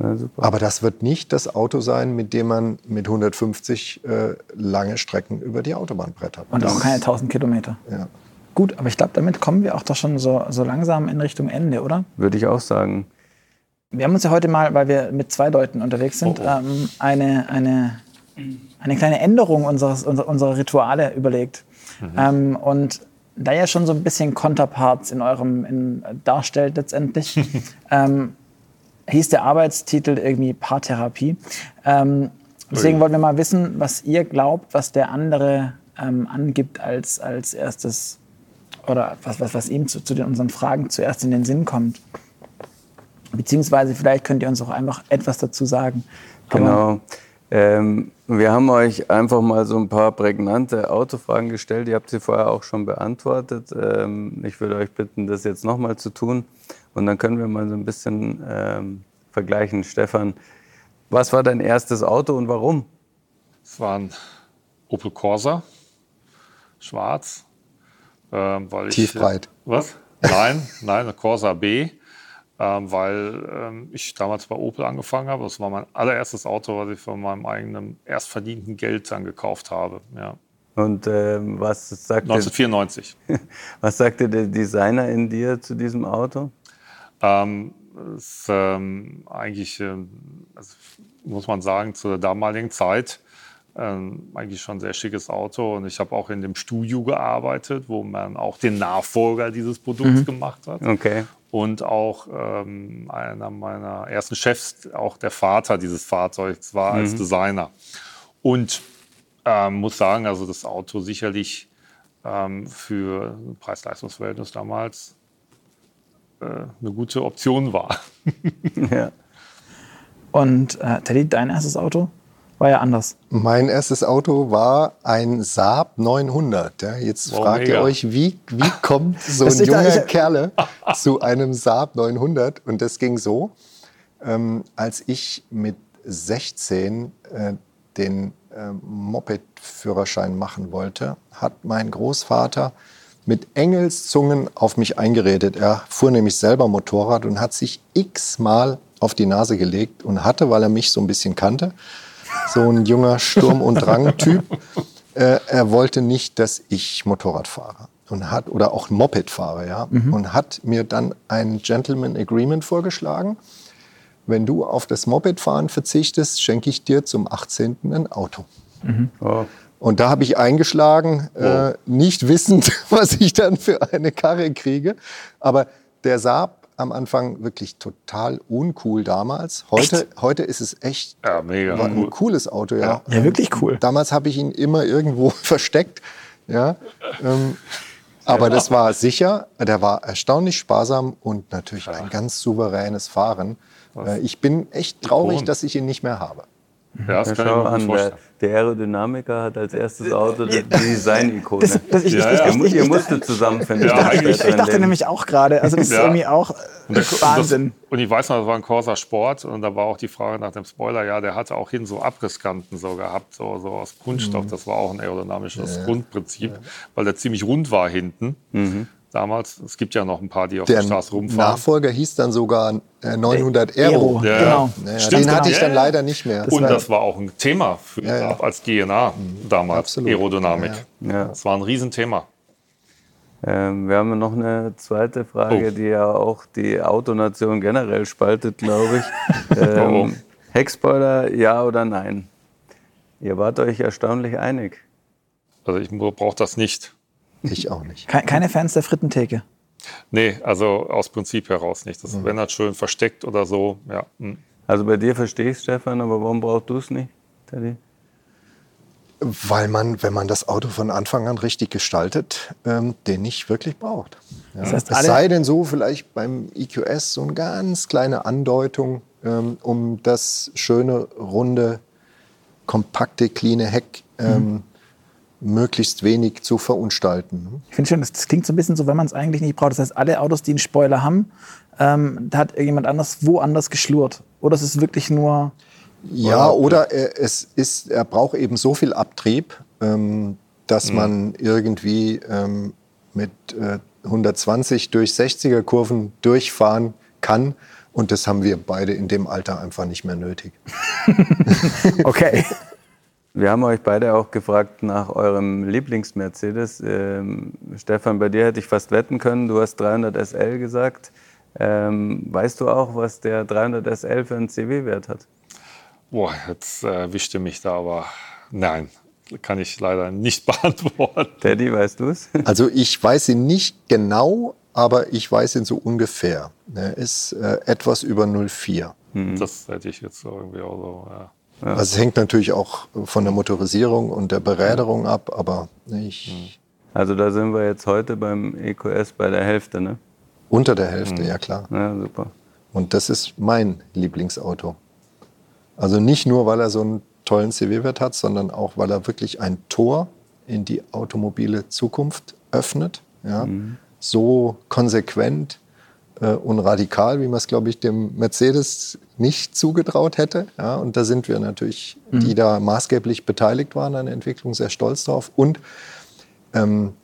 Ja. Aber das wird nicht das Auto sein, mit dem man mit 150 äh, lange Strecken über die Autobahn brettert. Und Das- auch keine 1000 Kilometer. Ja. Gut, aber ich glaube, damit kommen wir auch doch schon so, so langsam in Richtung Ende, oder? Würde ich auch sagen. Wir haben uns ja heute mal, weil wir mit zwei Leuten unterwegs sind, Oh, oh. Ähm, eine, eine, eine kleine Änderung unseres, unserer, unserer Rituale überlegt. Mhm. Ähm, und da ja schon so ein bisschen Konterparts in eurem in, darstellt letztendlich, ähm, hieß der Arbeitstitel irgendwie Paartherapie. Ähm, deswegen wollten wir mal wissen, was ihr glaubt, was der andere ähm, angibt als, als erstes oder was, was, was ihm zu, zu den, unseren Fragen zuerst in den Sinn kommt. Beziehungsweise vielleicht könnt ihr uns auch einfach etwas dazu sagen. Genau. Ähm, wir haben euch einfach mal so ein paar prägnante Autofragen gestellt. Ihr habt sie vorher auch schon beantwortet. Ähm, ich würde euch bitten, das jetzt nochmal zu tun. Und dann können wir mal so ein bisschen ähm, vergleichen. Stefan, was war dein erstes Auto und warum? Es war ein Opel Corsa, schwarz. Ähm, weil ich, Tiefbreit. Was? Nein, nein, ein Corsa B. Ähm, weil ähm, ich damals bei Opel angefangen habe. Das war mein allererstes Auto, was ich von meinem eigenen erst verdienten Geld dann gekauft habe. Ja. Und ähm, was, sagt der, 1994. was sagte der Designer in dir zu diesem Auto? Ähm, ist ähm, eigentlich, ähm, also muss man sagen, zu der damaligen Zeit ähm, eigentlich schon ein sehr schickes Auto. Und ich habe auch in dem Studio gearbeitet, wo man auch den Nachfolger dieses Produkts gemacht hat. Okay. Und auch ähm, einer meiner ersten Chefs, auch der Vater dieses Fahrzeugs, war als Designer. Und ähm, muss sagen, also das Auto sicherlich ähm, für Preis-Leistungs-Verhältnis damals äh, eine gute Option war. Ja. Und äh, Teddy, dein erstes Auto war ja anders. Mein erstes Auto war ein Saab 900. Ja, jetzt Wow, fragt ihr mega. euch, wie, wie kommt so ein da- junger ich- Kerle zu einem Saab 900? Und das ging so, ähm, als ich mit 16 äh, den äh, Moped-Führerschein machen wollte, hat mein Großvater mit Engelszungen auf mich eingeredet. Er fuhr nämlich selber Motorrad und hat sich x-mal auf die Nase gelegt und hatte, weil er mich so ein bisschen kannte, so ein junger Sturm- und Drang-Typ, äh, er wollte nicht, dass ich Motorrad fahre und hat oder auch Moped fahre, ja, mhm. und hat mir dann ein Gentleman Agreement vorgeschlagen. Wenn du auf das Mopedfahren verzichtest, schenke ich dir zum 18. ein Auto. Mhm. Oh. Und da habe ich eingeschlagen, oh. äh, nicht wissend, was ich dann für eine Karre kriege. Aber der Saab am Anfang wirklich total uncool damals. Heute, heute ist es echt ja, mega war ein cool. cooles Auto. Ja, ja wirklich cool. Damals habe ich ihn immer irgendwo versteckt. Ja, ähm, aber das war sicher, der war erstaunlich sparsam und natürlich ein ganz souveränes Fahren. Äh, ich bin echt traurig, dass ich ihn nicht mehr habe. Ja, das ja, kann schau an, der, der, Aerodynamiker hat als erstes Auto die Design-Ikone. Das, das, ich, ja, ja. Ihr musstet zusammenfinden. Ja, ich, ich, ich dachte nämlich auch gerade, also das ist irgendwie auch der, Wahnsinn. Und, das, und, ich weiß noch, das war ein Corsa Sport und da war auch die Frage nach dem Spoiler, ja, der hatte auch hin so Abrisskanten so gehabt, so, so aus Kunststoff. Mhm. Das war auch ein aerodynamisches Grundprinzip, weil der ziemlich rund war hinten. Mhm damals. Es gibt ja noch ein paar, die auf der, der Straße rumfahren. Nachfolger hieß dann sogar 900 äh, Aero. Ja, genau. Ja, Stimmt, den hatte ich dann leider nicht mehr. Das und das war auch ein Thema für ja, als GNA damals, Absolut. Aerodynamik. Ja. Das war ein Riesenthema. Ähm, wir haben noch eine zweite Frage, oh. die ja auch die Autonation generell spaltet, glaube ich. ähm, oh. Heckspoiler, ja oder nein? Ihr wart euch erstaunlich einig. Also ich brauche das nicht. Ich auch nicht. Keine Fans der Frittentheke? Nee, also aus Prinzip heraus nicht. Das, mhm. Wenn das schön versteckt oder so, ja. Mhm. Also bei dir verstehe ich es, Stefan, aber warum brauchst du es nicht, Teddy? Weil man, wenn man das Auto von Anfang an richtig gestaltet, ähm, den nicht wirklich braucht. Ja. Das heißt, es sei denn so vielleicht beim EQS so eine ganz kleine Andeutung, ähm, um das schöne, runde, kompakte, cleane Heck ähm, mhm möglichst wenig zu verunstalten. Ich finde schon, das, klingt so ein bisschen so, wenn man es eigentlich nicht braucht. Das heißt, alle Autos, die einen Spoiler haben, ähm, da hat irgendjemand anders woanders geschlurrt. Oder es ist wirklich nur. Ja, oder er, es ist, er braucht eben so viel Abtrieb, ähm, dass mhm. man irgendwie ähm, mit äh, 120 durch 60er Kurven durchfahren kann. Und das haben wir beide in dem Alter einfach nicht mehr nötig. okay. Wir haben euch beide auch gefragt nach eurem Lieblings-Mercedes. Ähm, Stefan, bei dir hätte ich fast wetten können. Du hast 300 SL gesagt. Ähm, weißt du auch, was der 300 SL für einen CW-Wert hat? Boah, jetzt äh, wischte mich da aber. Nein, kann ich leider nicht beantworten. Teddy, weißt du es? Also ich weiß ihn nicht genau, aber ich weiß ihn so ungefähr. Er ist äh, etwas über 0,4. Hm. Das hätte ich jetzt irgendwie auch so. Ja. Ja. Also es hängt natürlich auch von der Motorisierung und der Beräderung ab, aber ich. Also da sind wir jetzt heute beim EQS bei der Hälfte, ne? Unter der Hälfte, mhm. ja klar. Ja, super. Und das ist mein Lieblingsauto. Also nicht nur, weil er so einen tollen CW-Wert hat, sondern auch, weil er wirklich ein Tor in die automobile Zukunft öffnet. Ja? Mhm. So konsequent äh, und radikal, wie man es, glaube ich, dem Mercedes nicht zugetraut hätte. Ja, und da sind wir natürlich, mhm. die da maßgeblich beteiligt waren an der Entwicklung, sehr stolz drauf. Und ähm,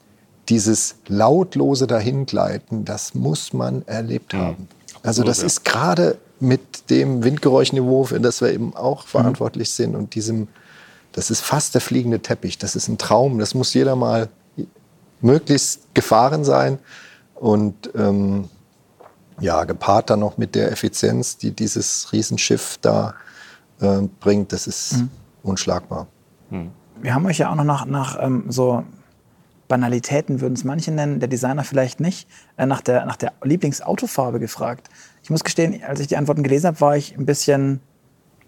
dieses lautlose Dahingleiten, das muss man erlebt mhm. haben. Also das ja. ist gerade mit dem Windgeräuschniveau, für das wir eben auch mhm. verantwortlich sind und diesem, das ist fast der fliegende Teppich. Das ist ein Traum. Das muss jeder mal möglichst gefahren sein. Und ähm, ja, gepaart dann noch mit der Effizienz, die dieses Riesenschiff da äh, bringt, das ist mhm. unschlagbar. Mhm. Wir haben euch ja auch noch nach, nach ähm, so Banalitäten, würden es manche nennen, der Designer vielleicht nicht, äh, nach, der, nach der Lieblingsautofarbe gefragt. Ich muss gestehen, als ich die Antworten gelesen habe, war ich ein bisschen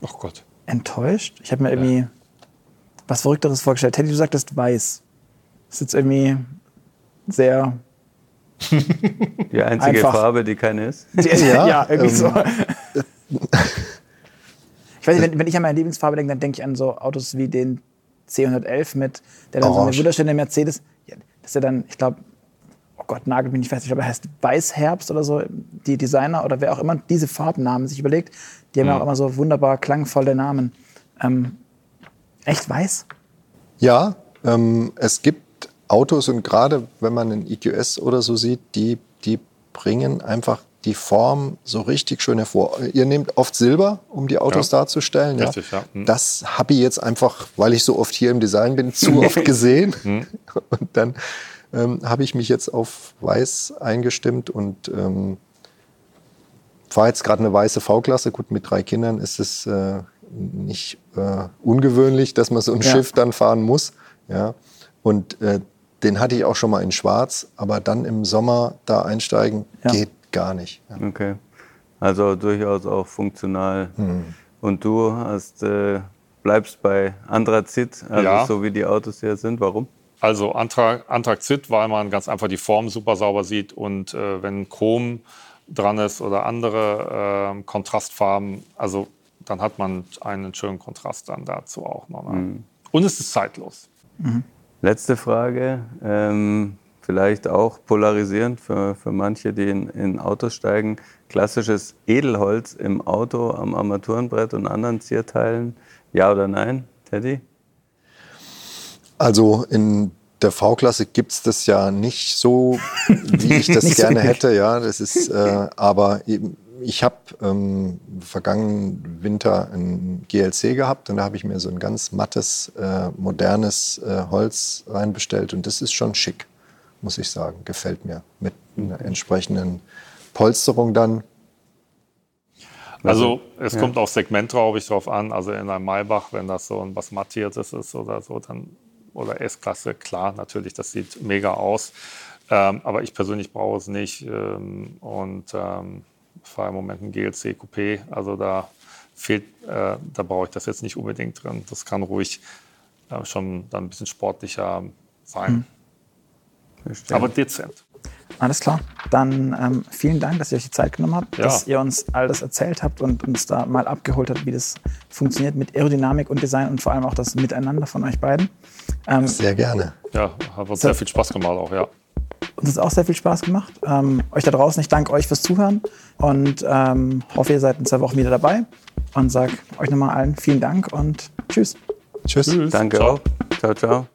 oh Gott. enttäuscht. Ich habe mir irgendwie ja. was Verrückteres vorgestellt. Teddy, du sagtest weiß. Das ist jetzt irgendwie sehr Die einzige Einfach. Farbe, die keine ist? Ja, ja irgendwie ähm, so. Ich weiß nicht, wenn, wenn, ich an meine Lieblingsfarbe denke, dann denke ich an so Autos wie den C111 mit, der dann Orange. so eine wunderschöne Mercedes, ja, das ist ja dann, ich glaube, oh Gott, nagelt mich nicht fest, ich glaube, er heißt Weißherbst oder so, die Designer oder wer auch immer diese Farbnamen sich überlegt, die haben ja auch immer so wunderbar klangvolle Namen. Ähm, echt weiß? Ja, ähm, es gibt Autos und gerade wenn man einen EQS oder so sieht, die, die bringen einfach die Form so richtig schön hervor. Ihr nehmt oft Silber, um die Autos Ja. darzustellen. Richtig, ja. Mhm. Das habe ich jetzt einfach, weil ich so oft hier im Design bin, zu oft gesehen. Mhm. Und dann ähm, habe ich mich jetzt auf Weiß eingestimmt und ähm, fahre jetzt gerade eine weiße V-Klasse. Gut, mit drei Kindern ist es äh, nicht äh, ungewöhnlich, dass man so ein Ja. Schiff dann fahren muss. Ja. Und äh, den hatte ich auch schon mal in Schwarz, aber dann im Sommer da einsteigen Ja. geht gar nicht. Ja. Okay. Also durchaus auch funktional. Hm. Und du hast, äh, bleibst bei Anthrazit, also Ja. so wie die Autos hier sind. Warum? Also Anthra Anthrazit, weil man ganz einfach die Form super sauber sieht und äh, wenn Chrom dran ist oder andere äh, Kontrastfarben, also dann hat man einen schönen Kontrast dann dazu auch noch. Ne? Und es ist zeitlos. Letzte Frage, ähm, vielleicht auch polarisierend für, für manche, die in, in Autos steigen. Klassisches Edelholz im Auto, am Armaturenbrett und anderen Zierteilen. Ja oder nein, Teddy? Also in der V-Klasse gibt es das ja nicht so, wie ich das gerne hätte. Ja, das ist, äh, aber eben, ich habe ähm, vergangenen Winter ein GLC gehabt und da habe ich mir so ein ganz mattes, äh, modernes äh, Holz reinbestellt und das ist schon schick, muss ich sagen. Gefällt mir. Mit einer entsprechenden Polsterung dann. Also es kommt auf Segment, glaube ich, drauf an. Also in einem Maybach, wenn das so ein was Mattiertes ist oder so, dann oder S-Klasse, klar, natürlich, das sieht mega aus. Ähm, aber ich persönlich brauche es nicht. Ähm, und ähm, fahre im Moment ein GLC Coupé. Also da fehlt, äh, da brauche ich das jetzt nicht unbedingt drin. Das kann ruhig äh, schon dann ein bisschen sportlicher sein. Verstehe. Aber dezent. Alles klar. Dann ähm, vielen Dank, dass ihr euch die Zeit genommen habt, Ja. dass ihr uns all das erzählt habt und uns da mal abgeholt habt, wie das funktioniert mit Aerodynamik und Design und vor allem auch das Miteinander von euch beiden. Ähm, Sehr gerne. Ja, hat uns sehr viel Spaß gemacht auch, ja. Uns hat auch sehr viel Spaß gemacht. Ähm, euch da draußen, ich danke euch fürs Zuhören und ähm, hoffe, ihr seid in zwei Wochen wieder dabei und sage euch nochmal allen vielen Dank und tschüss. Tschüss. Danke Ciao. auch. Ciao, ciao.